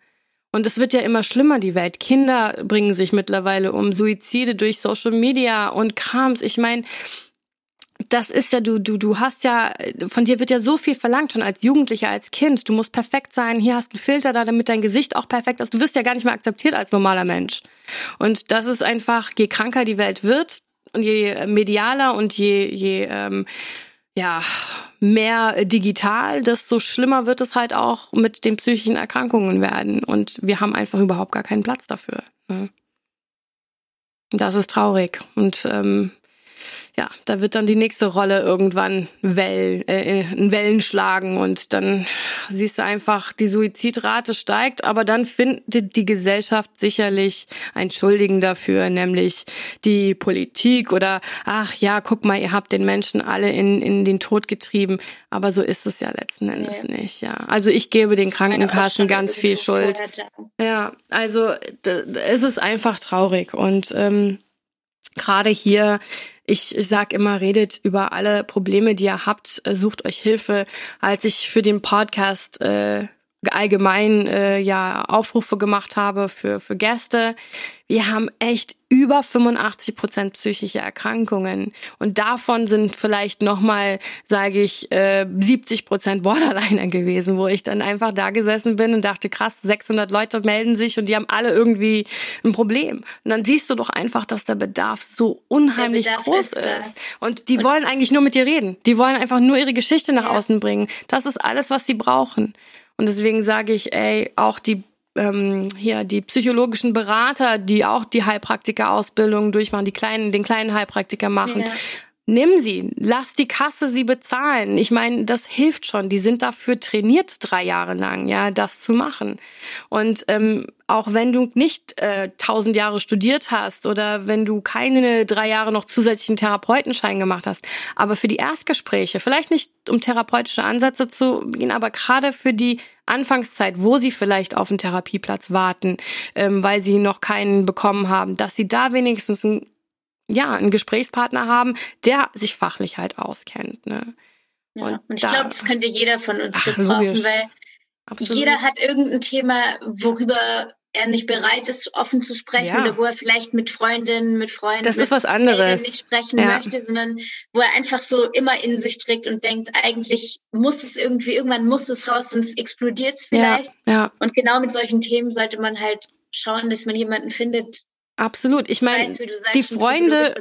Und es wird ja immer schlimmer, die Welt. Kinder bringen sich mittlerweile um, Suizide durch Social Media und Krams. Ich meine, das ist ja, du, du, du hast ja, von dir wird ja so viel verlangt, schon als Jugendlicher, als Kind. Du musst perfekt sein, hier hast du einen Filter da, damit dein Gesicht auch perfekt ist. Du wirst ja gar nicht mehr akzeptiert als normaler Mensch. Und das ist einfach, je kranker die Welt wird und je medialer und je, je ähm, ja, mehr digital, desto schlimmer wird es halt auch mit den psychischen Erkrankungen werden. Und wir haben einfach überhaupt gar keinen Platz dafür. Ne? Das ist traurig. Und ähm, ja, da wird dann die nächste Rolle irgendwann Wellen, äh, in Wellen schlagen und dann siehst du einfach, die Suizidrate steigt, aber dann findet die Gesellschaft sicherlich einen Schuldigen dafür, nämlich die Politik oder ach ja, guck mal, ihr habt den Menschen alle in, in den Tod getrieben, aber so ist es ja letzten Endes nee. nicht, ja. Also ich gebe den Krankenkassen ganz viel Schuld. Ja, also es ist einfach traurig und ähm, gerade hier ich, ich sag immer, redet über alle Probleme, die ihr habt, äh, sucht euch Hilfe. Als ich für den Podcast äh, allgemein äh, ja Aufrufe gemacht habe für für Gäste. Wir haben echt über 85 Prozent psychische Erkrankungen und davon sind vielleicht noch mal, sage ich, äh, 70 Prozent Borderliner gewesen, wo ich dann einfach da gesessen bin und dachte, krass, 600 Leute melden sich und die haben alle irgendwie ein Problem. Und dann siehst du doch einfach, dass der Bedarf so unheimlich Bedarf groß ist, ist. Und die wollen eigentlich nur mit dir reden. Die wollen einfach nur ihre Geschichte nach ja. außen bringen. Das ist alles, was sie brauchen. Und deswegen sage ich, ey, auch die ähm, hier die psychologischen Berater, die auch die Heilpraktiker-Ausbildung durchmachen, die kleinen, den kleinen Heilpraktiker machen. Ja. Nimm sie, lass die Kasse sie bezahlen. Ich meine, das hilft schon. Die sind dafür trainiert drei Jahre lang, ja, das zu machen. Und ähm, auch wenn du nicht äh, tausend äh, Jahre studiert hast oder wenn du keine drei Jahre noch zusätzlichen Therapeutenschein gemacht hast, aber für die Erstgespräche, vielleicht nicht um therapeutische Ansätze zu gehen, aber gerade für die Anfangszeit, wo sie vielleicht auf einen Therapieplatz warten, ähm, weil sie noch keinen bekommen haben, dass sie da wenigstens ein ja, einen Gesprächspartner haben, der sich fachlich halt auskennt. Ne? Ja, und, und ich da, glaube, das könnte jeder von uns ach, gebrauchen, logisch. weil Absolut. jeder hat irgendein Thema, worüber er nicht bereit ist, offen zu sprechen ja. oder wo er vielleicht mit Freundinnen, mit Freunden das ist was anderes. nicht sprechen ja. möchte, sondern wo er einfach so immer in sich trägt und denkt, eigentlich muss es irgendwie, irgendwann muss es raus, sonst explodiert es vielleicht. Ja. Und genau mit solchen Themen sollte man halt schauen, dass man jemanden findet, Absolut. Ich meine, die Freunde,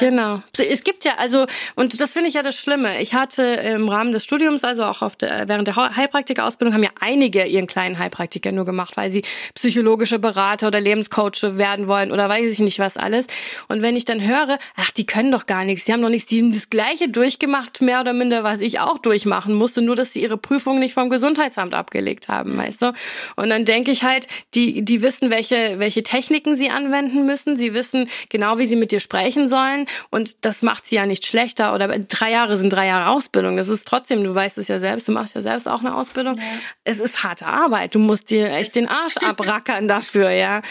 genau. Es gibt ja, also, und das finde ich ja das Schlimme. Ich hatte im Rahmen des Studiums, also auch auf der, während der Heilpraktikerausbildung, haben ja einige ihren kleinen Heilpraktiker nur gemacht, weil sie psychologische Berater oder Lebenscoach werden wollen oder weiß ich nicht was alles. Und wenn ich dann höre, ach, die können doch gar nichts, die haben doch nichts, die haben das Gleiche durchgemacht, mehr oder minder, was ich auch durchmachen musste, nur dass sie ihre Prüfung nicht vom Gesundheitsamt abgelegt haben, mhm. weißt du? Und dann denke ich halt, die, die wissen, welche, welche Techniken sie anwenden anwenden müssen. Sie wissen genau, wie sie mit dir sprechen sollen. Und das macht sie ja nicht schlechter. Oder drei Jahre sind drei Jahre Ausbildung. Das ist trotzdem, du weißt es ja selbst, du machst ja selbst auch eine Ausbildung. Ja. Es ist harte Arbeit. Du musst dir echt den Arsch abrackern dafür, ja. ja.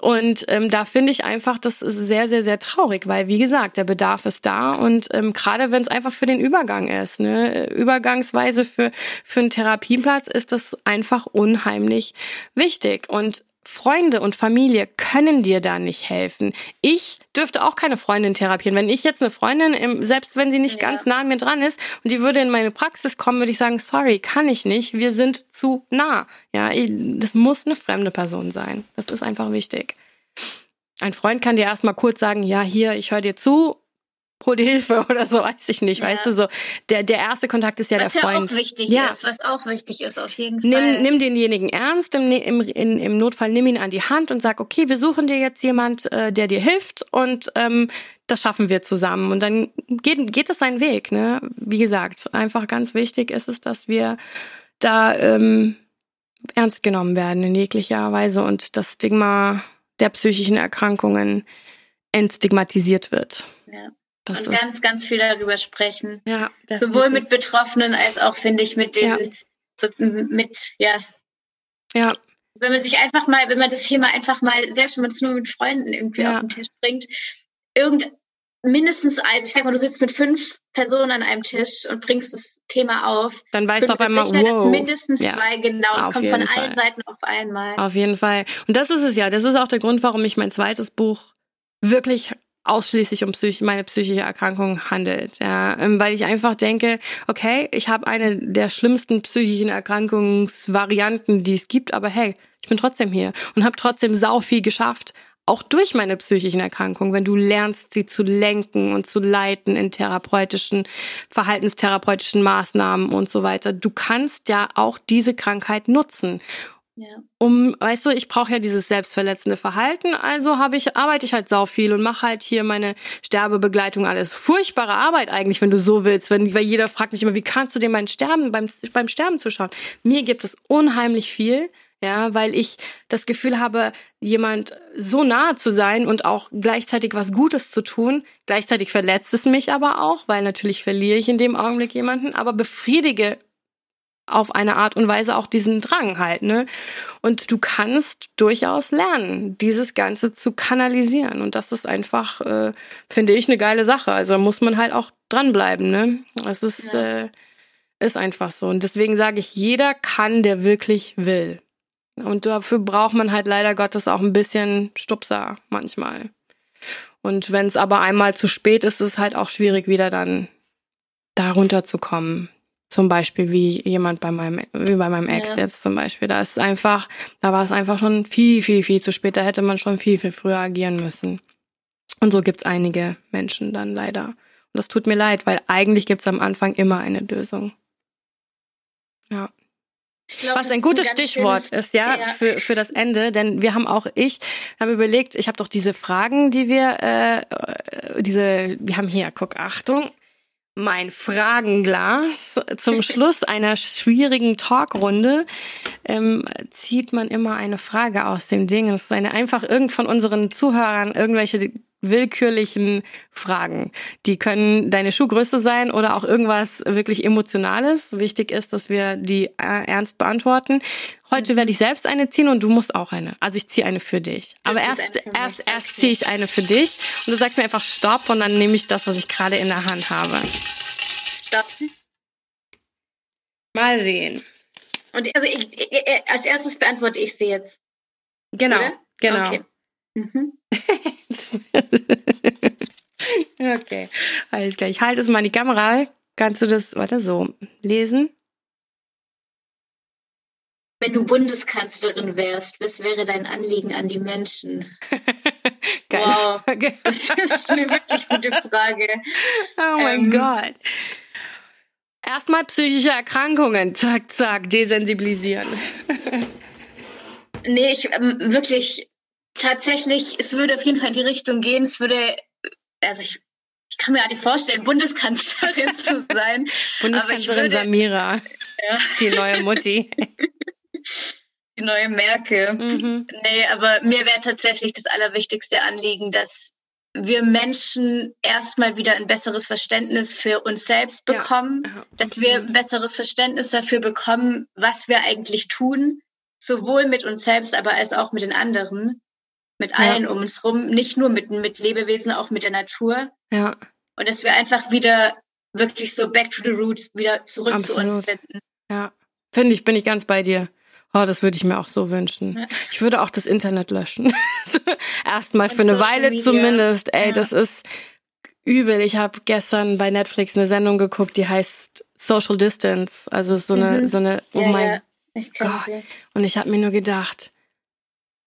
Und ähm, da finde ich einfach, das ist sehr, sehr, sehr traurig, weil wie gesagt, der Bedarf ist da und ähm, gerade wenn es einfach für den Übergang ist, ne, Übergangsweise für für einen Therapieplatz ist das einfach unheimlich wichtig und Freunde und Familie können dir da nicht helfen. Ich dürfte auch keine Freundin therapieren. Wenn ich jetzt eine Freundin, selbst wenn sie nicht ja. ganz nah an mir dran ist und die würde in meine Praxis kommen, würde ich sagen, sorry, kann ich nicht. Wir sind zu nah. Ja, das muss eine fremde Person sein. Das ist einfach wichtig. Ein Freund kann dir erstmal kurz sagen, ja, hier, ich höre dir zu hol dir Hilfe oder so, weiß ich nicht, ja. weißt du, so. Der, der erste Kontakt ist ja was der Freund. Was ja auch wichtig ja. ist, was auch wichtig ist, auf jeden Fall. Nimm, nimm denjenigen ernst, im, im, in, im Notfall nimm ihn an die Hand und sag, okay, wir suchen dir jetzt jemand, äh, der dir hilft und ähm, das schaffen wir zusammen. Und dann geht, geht es seinen Weg, ne? Wie gesagt, einfach ganz wichtig ist es, dass wir da ähm, ernst genommen werden in jeglicher Weise und das Stigma der psychischen Erkrankungen entstigmatisiert wird. Ja. Das und ganz, ganz viel darüber sprechen. Ja, Sowohl mit Betroffenen als auch, finde ich, mit den, ja. so, mit, ja. Ja. Wenn man sich einfach mal, wenn man das Thema einfach mal, selbst wenn man es nur mit Freunden irgendwie ja. auf den Tisch bringt, irgend, mindestens eins, ich sag mal, du sitzt mit fünf Personen an einem Tisch und bringst das Thema auf. Dann weißt du auf einmal, sicher, wow. mindestens ja. zwei, genau. Es kommt von Fall. allen Seiten auf einmal. Auf jeden Fall. Und das ist es ja. Das ist auch der Grund, warum ich mein zweites Buch wirklich ausschließlich um psych meine psychische Erkrankung handelt. Ja, ähm, weil ich einfach denke, okay, ich habe eine der schlimmsten psychischen Erkrankungsvarianten, die es gibt, aber hey, ich bin trotzdem hier und habe trotzdem sau viel geschafft, auch durch meine psychischen Erkrankungen, wenn du lernst, sie zu lenken und zu leiten in therapeutischen, verhaltenstherapeutischen Maßnahmen und so weiter. Du kannst ja auch diese Krankheit nutzen. Ja. Um, weißt du, ich brauche ja dieses selbstverletzende Verhalten, also habe ich arbeite ich halt sau viel und mache halt hier meine Sterbebegleitung alles. Furchtbare Arbeit eigentlich, wenn du so willst, wenn weil jeder fragt mich immer, wie kannst du dir mein Sterben beim beim Sterben zuschauen? Mir gibt es unheimlich viel, ja, weil ich das Gefühl habe, jemand so nahe zu sein und auch gleichzeitig was Gutes zu tun. Gleichzeitig verletzt es mich aber auch, weil natürlich verliere ich in dem Augenblick jemanden, aber befriedige auf eine Art und Weise auch diesen Drang halt, ne? Und du kannst durchaus lernen, dieses Ganze zu kanalisieren. Und das ist einfach, äh, finde ich, eine geile Sache. Also da muss man halt auch dranbleiben, ne? Das ist, ja. äh, ist einfach so. Und deswegen sage ich, jeder kann, der wirklich will. Und dafür braucht man halt leider Gottes auch ein bisschen Stupser manchmal. Und wenn es aber einmal zu spät ist, ist es halt auch schwierig, wieder dann da runterzukommen. Zum Beispiel wie jemand bei meinem, wie bei meinem Ex ja. jetzt zum Beispiel. Da ist einfach, da war es einfach schon viel, viel, viel zu spät. Da hätte man schon viel, viel früher agieren müssen. Und so gibt's einige Menschen dann leider. Und das tut mir leid, weil eigentlich gibt's am Anfang immer eine Lösung. Ja. Glaub, Was ein gutes ein Stichwort schönes, ist, ja, ja, Für, für das Ende, denn wir haben auch ich, haben überlegt, ich habe doch diese Fragen, die wir, äh, diese, wir haben hier, guck, Achtung, mein Fragenglas. Zum Schluss einer schwierigen Talkrunde ähm, zieht man immer eine Frage aus dem Ding. Es ist eine einfach irgend von unseren Zuhörern irgendwelche willkürlichen Fragen. Die können deine Schuhgröße sein oder auch irgendwas wirklich Emotionales. Wichtig ist, dass wir die äh, ernst beantworten. Heute mhm. werde ich selbst eine ziehen und du musst auch eine. Also ich ziehe eine für dich. Aber erst, erst, erst ziehe ich eine für dich und du sagst mir einfach Stopp und dann nehme ich das, was ich gerade in der Hand habe. Stopp. Mal sehen. Und also ich, ich, als erstes beantworte ich sie jetzt. Genau, Oder? genau. Okay. Mhm. okay, alles klar. Ich halte es mal in die Kamera. Kannst du das, warte, so lesen? Wenn du Bundeskanzlerin wärst, was wäre dein Anliegen an die Menschen? wow, das ist eine wirklich gute Frage. Oh mein ähm, Gott. Erstmal psychische Erkrankungen, zack, zack, desensibilisieren. nee, ich ähm, wirklich tatsächlich, es würde auf jeden Fall in die Richtung gehen. Es würde, also ich, ich kann mir gar nicht vorstellen, Bundeskanzlerin zu sein. Bundeskanzlerin würde, Samira, ja. die neue Mutti. die neue Merkel. Mhm. Nee, aber mir wäre tatsächlich das allerwichtigste Anliegen, dass wir Menschen erstmal wieder ein besseres Verständnis für uns selbst bekommen, ja, ja, dass wir ein besseres Verständnis dafür bekommen, was wir eigentlich tun, sowohl mit uns selbst, aber als auch mit den anderen, mit allen ja. um uns rum, nicht nur mit, mit Lebewesen, auch mit der Natur. Ja. Und dass wir einfach wieder wirklich so back to the roots, wieder zurück Absolut. zu uns finden. Ja, finde ich, bin ich ganz bei dir. Oh, das würde ich mir auch so wünschen. Ja. Ich würde auch das Internet löschen. Erstmal für eine Weile Media. zumindest. Ey, ja. das ist übel. Ich habe gestern bei Netflix eine Sendung geguckt, die heißt Social Distance. Also so eine, mhm. so eine, oh ja, mein Gott. Sie. Und ich habe mir nur gedacht,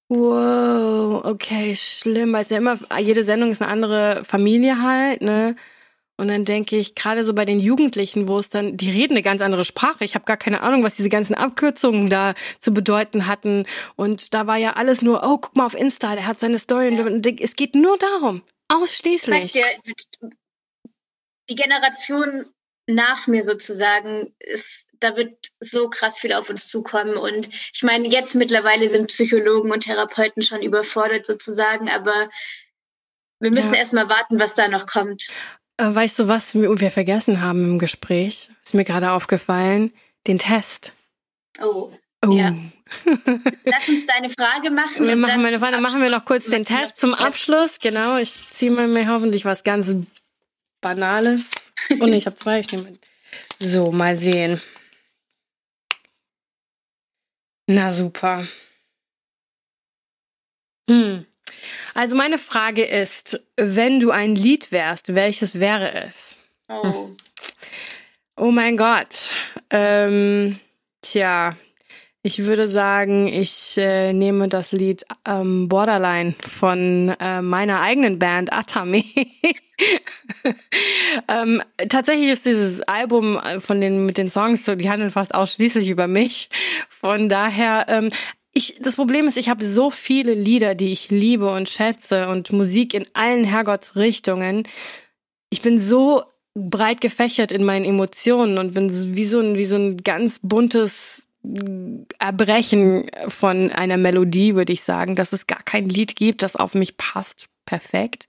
wow, okay, schlimm, weil es ja immer, jede Sendung ist eine andere Familie halt, ne? Und dann denke ich, gerade so bei den Jugendlichen, wo es dann, die reden eine ganz andere Sprache. Ich habe gar keine Ahnung, was diese ganzen Abkürzungen da zu bedeuten hatten. Und da war ja alles nur, oh, guck mal auf Insta, der hat seine Story. Ja. Und es geht nur darum, ausschließlich. Dir, die Generation nach mir sozusagen ist, da wird so krass viel auf uns zukommen. Und ich meine, jetzt mittlerweile sind Psychologen und Therapeuten schon überfordert sozusagen, aber wir müssen ja. erst mal warten, was da noch kommt. Äh, weißt du, was wir vergessen haben im Gespräch? Ist mir gerade aufgefallen. Den Test. Oh. Oh. Ja. Lass uns deine Frage machen. Wir machen, meine Frage, machen wir noch kurz den Test zum Abschluss. Genau, ich ziehe mal mir hoffentlich was ganz Banales. Oh nee, ich habe zwei. Ich nehme. So, mal sehen. Na super. Hm. Also meine Frage ist, wenn du ein Lied wärst, welches wäre es? Oh. Oh mein Gott. Ähm, tja, ich würde sagen, ich äh, nehme das Lied ähm, Borderline von äh, meiner eigenen Band Atami. ähm, tatsächlich ist dieses Album äh, von den mit den Songs, die handeln fast ausschließlich über mich. Von daher, ähm, ich, das Problem ist, ich habe so viele Lieder, die ich liebe und schätze und Musik in allen Herrgottsrichtungen. Ich bin so breit gefächert in meinen Emotionen und bin wie so ein, wie so ein ganz buntes Erbrechen von einer Melodie, würde ich sagen, dass es gar kein Lied gibt, das auf mich passt perfekt,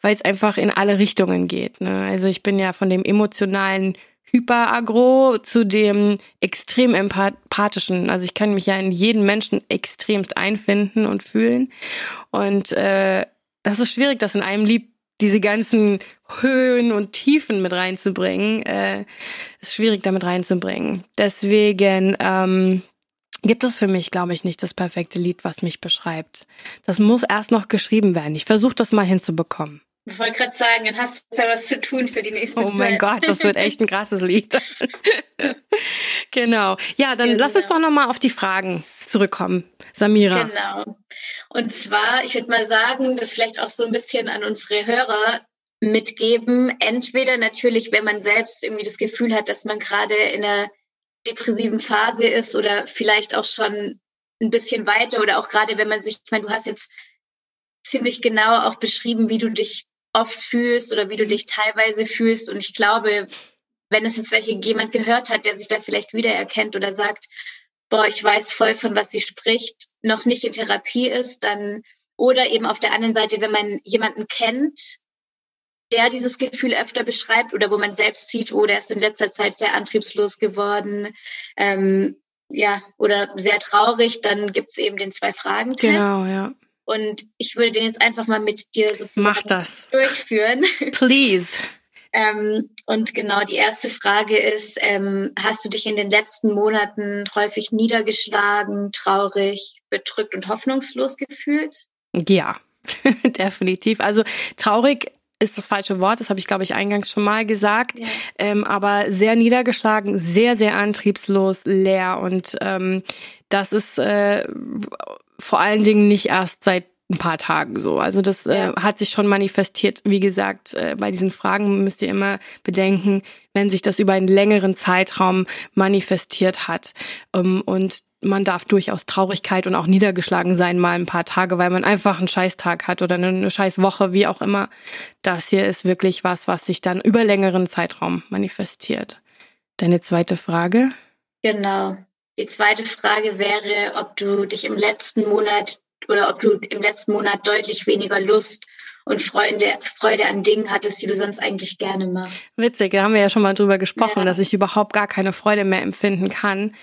weil es einfach in alle Richtungen geht. Ne? Also ich bin ja von dem emotionalen Hyperagro zu dem extrem empathischen. Also ich kann mich ja in jeden Menschen extremst einfinden und fühlen. Und äh, das ist schwierig, das in einem Lied diese ganzen Höhen und Tiefen mit reinzubringen. Äh, ist schwierig damit reinzubringen. Deswegen ähm, gibt es für mich, glaube ich, nicht das perfekte Lied, was mich beschreibt. Das muss erst noch geschrieben werden. Ich versuche das mal hinzubekommen. Ich wollte gerade sagen, dann hast du ja was zu tun für die nächste Zeit. Oh mein Gott, das wird echt ein krasses Lied. genau. Ja, dann genau. lass uns doch nochmal auf die Fragen zurückkommen. Samira. Genau. Und zwar, ich würde mal sagen, das vielleicht auch so ein bisschen an unsere Hörer mitgeben. Entweder natürlich, wenn man selbst irgendwie das Gefühl hat, dass man gerade in einer depressiven Phase ist oder vielleicht auch schon ein bisschen weiter oder auch gerade wenn man sich, ich meine, du hast jetzt ziemlich genau auch beschrieben, wie du dich oft fühlst oder wie du dich teilweise fühlst. Und ich glaube, wenn es jetzt welche jemand gehört hat, der sich da vielleicht wiedererkennt oder sagt, boah, ich weiß voll, von was sie spricht, noch nicht in Therapie ist, dann oder eben auf der anderen Seite, wenn man jemanden kennt, der dieses Gefühl öfter beschreibt oder wo man selbst sieht, oh, der ist in letzter Zeit sehr antriebslos geworden, ähm, ja, oder sehr traurig, dann gibt's eben den Zwei-Fragen-Test. Genau, ja. Und ich würde den jetzt einfach mal mit dir sozusagen Mach das. durchführen. Please. ähm, und genau, die erste Frage ist, ähm, hast du dich in den letzten Monaten häufig niedergeschlagen, traurig, bedrückt und hoffnungslos gefühlt? Ja, definitiv. Also traurig ist das falsche Wort, das habe ich, glaube ich, eingangs schon mal gesagt, ja. ähm, aber sehr niedergeschlagen, sehr, sehr antriebslos, leer und ähm, das ist äh, vor allen Dingen nicht erst seit ein paar Tagen so. Also das äh, ja. äh, hat sich schon manifestiert. Wie gesagt, äh, bei diesen Fragen müsst ihr immer bedenken, wenn sich das über einen längeren Zeitraum manifestiert hat. Ähm, und man darf durchaus Traurigkeit und auch niedergeschlagen sein mal ein paar Tage, weil man einfach einen Scheißtag hat oder eine Scheißwoche, wie auch immer. Das hier ist wirklich was, was sich dann über längeren Zeitraum manifestiert. Deine zweite Frage? Genau. Die zweite Frage wäre, ob du dich im letzten Monat oder ob du im letzten Monat deutlich weniger Lust und Freude, Freude an Dingen hattest, die du sonst eigentlich gerne machst. Witzig, da haben wir ja schon mal drüber gesprochen, ja. dass ich überhaupt gar keine Freude mehr empfinden kann.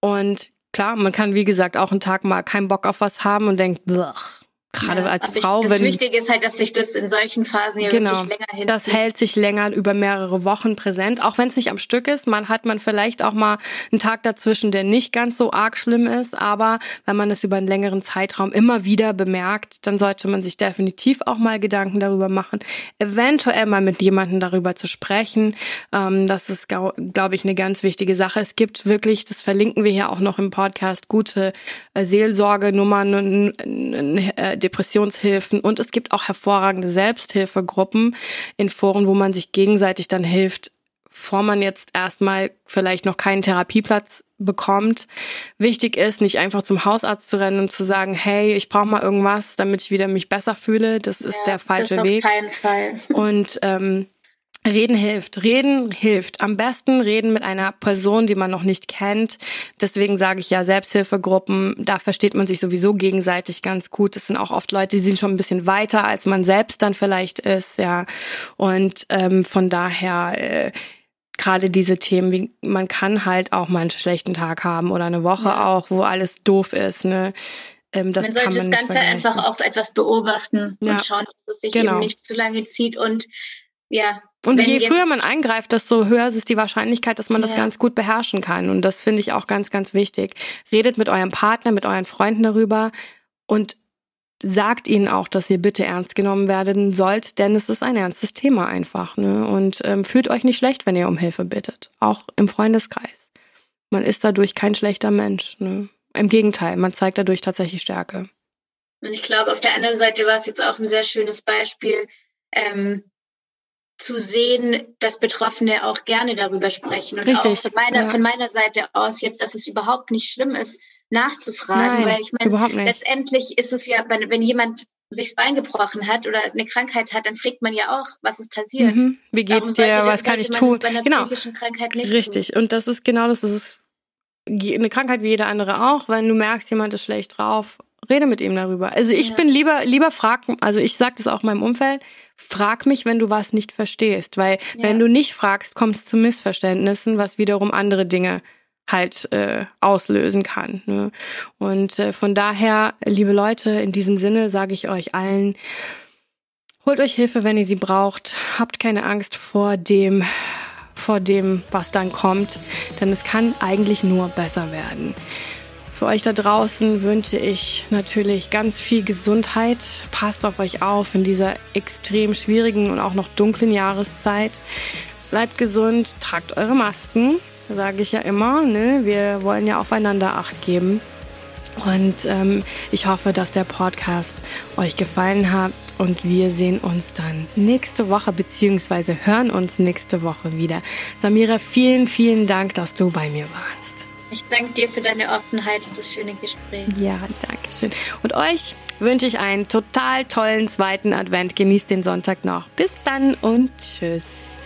Und klar, man kann, wie gesagt, auch einen Tag mal keinen Bock auf was haben und denkt, blach, Gerade ja, als Frau, ich, das wenn. Wichtige ist halt, dass sich das in solchen Phasen ja genau, wirklich länger hinzieht. Das hält sich länger über mehrere Wochen präsent. Auch wenn es nicht am Stück ist. Man hat man vielleicht auch mal einen Tag dazwischen, der nicht ganz so arg schlimm ist. Aber wenn man es über einen längeren Zeitraum immer wieder bemerkt, dann sollte man sich definitiv auch mal Gedanken darüber machen. Eventuell mal mit jemandem darüber zu sprechen. Ähm, das ist, glaube ich, eine ganz wichtige Sache. Es gibt wirklich, das verlinken wir hier auch noch im Podcast, gute äh, Seelsorgenummern, äh, Depressionshilfen und es gibt auch hervorragende Selbsthilfegruppen in Foren, wo man sich gegenseitig dann hilft, bevor man jetzt erstmal vielleicht noch keinen Therapieplatz bekommt. Wichtig ist, nicht einfach zum Hausarzt zu rennen und zu sagen, hey, ich brauche mal irgendwas, damit ich wieder mich besser fühle. Das ist ja, der falsche das auf Weg. Keinen Fall. Und ähm, Reden hilft. Reden hilft. Am besten reden mit einer Person, die man noch nicht kennt. Deswegen sage ich ja Selbsthilfegruppen. Da versteht man sich sowieso gegenseitig ganz gut. Das sind auch oft Leute, die sind schon ein bisschen weiter, als man selbst dann vielleicht ist. Ja, und ähm, von daher. Äh, gerade diese Themen, wie man kann halt auch mal einen schlechten Tag haben oder eine Woche ja. auch, wo alles doof ist. Ne? Ähm, das man sollte man das Ganze einfach auch etwas beobachten ja. und schauen, dass es sich genau. eben nicht zu lange zieht und ja, und Wenn je früher man eingreift, desto höher ist die Wahrscheinlichkeit, dass man ja. das ganz gut beherrschen kann. Und das finde ich auch ganz, ganz wichtig. Redet mit eurem Partner, mit euren Freunden darüber und sagt ihnen auch, dass ihr bitte ernst genommen werden sollt, denn es ist ein ernstes Thema einfach. Ne? Und ähm, fühlt euch nicht schlecht, wenn ihr um Hilfe bittet, auch im Freundeskreis. Man ist dadurch kein schlechter Mensch. Ne? Im Gegenteil, man zeigt dadurch tatsächlich Stärke. Und ich glaube, auf der anderen Seite war es jetzt auch ein sehr schönes Beispiel. Ähm, zu sehen, dass Betroffene auch gerne darüber sprechen. Und Richtig, auch von meiner, ja. von meiner Seite aus jetzt, dass es überhaupt nicht schlimm ist, nachzufragen. Nein, weil ich meine, letztendlich ist es ja, wenn, wenn jemand sich das Bein gebrochen hat oder eine Krankheit hat, dann fragt man ja auch, was ist passiert. Mhm. Wie geht's dir? Was kann ich tun? genau. Richtig. Tun. Und das ist genau das. Das ist eine Krankheit wie jeder andere auch. Wenn du merkst, jemand ist schlecht drauf, rede mit ihm darüber. Also ich ja. bin lieber, lieber frag, also ich sage das auch meinem Umfeld, frag mich, wenn du was nicht verstehst. Weil ja. wenn du nicht fragst, kommst zu Missverständnissen, was wiederum andere Dinge halt äh, auslösen kann. Ne? Und äh, von daher, liebe Leute, in diesem Sinne sage ich euch allen, holt euch Hilfe, wenn ihr sie braucht. Habt keine Angst vor dem, vor dem, was dann kommt, denn es kann eigentlich nur besser werden. Für euch da draußen wünsche ich natürlich ganz viel Gesundheit. Passt auf euch auf in dieser extrem schwierigen und auch noch dunklen Jahreszeit. Bleibt gesund, tragt eure Masken, sage ich ja immer. Ne? Wir wollen ja aufeinander Acht geben. Und ähm, ich hoffe, dass der Podcast euch gefallen hat und wir sehen uns dann nächste Woche beziehungsweise hören uns nächste Woche wieder. Samira, vielen, vielen Dank, dass du bei mir warst. Ich danke dir für deine Offenheit und das schöne Gespräch. Ja, danke schön. Und euch wünsche ich einen total tollen zweiten Advent. Genießt den Sonntag noch. Bis dann und tschüss.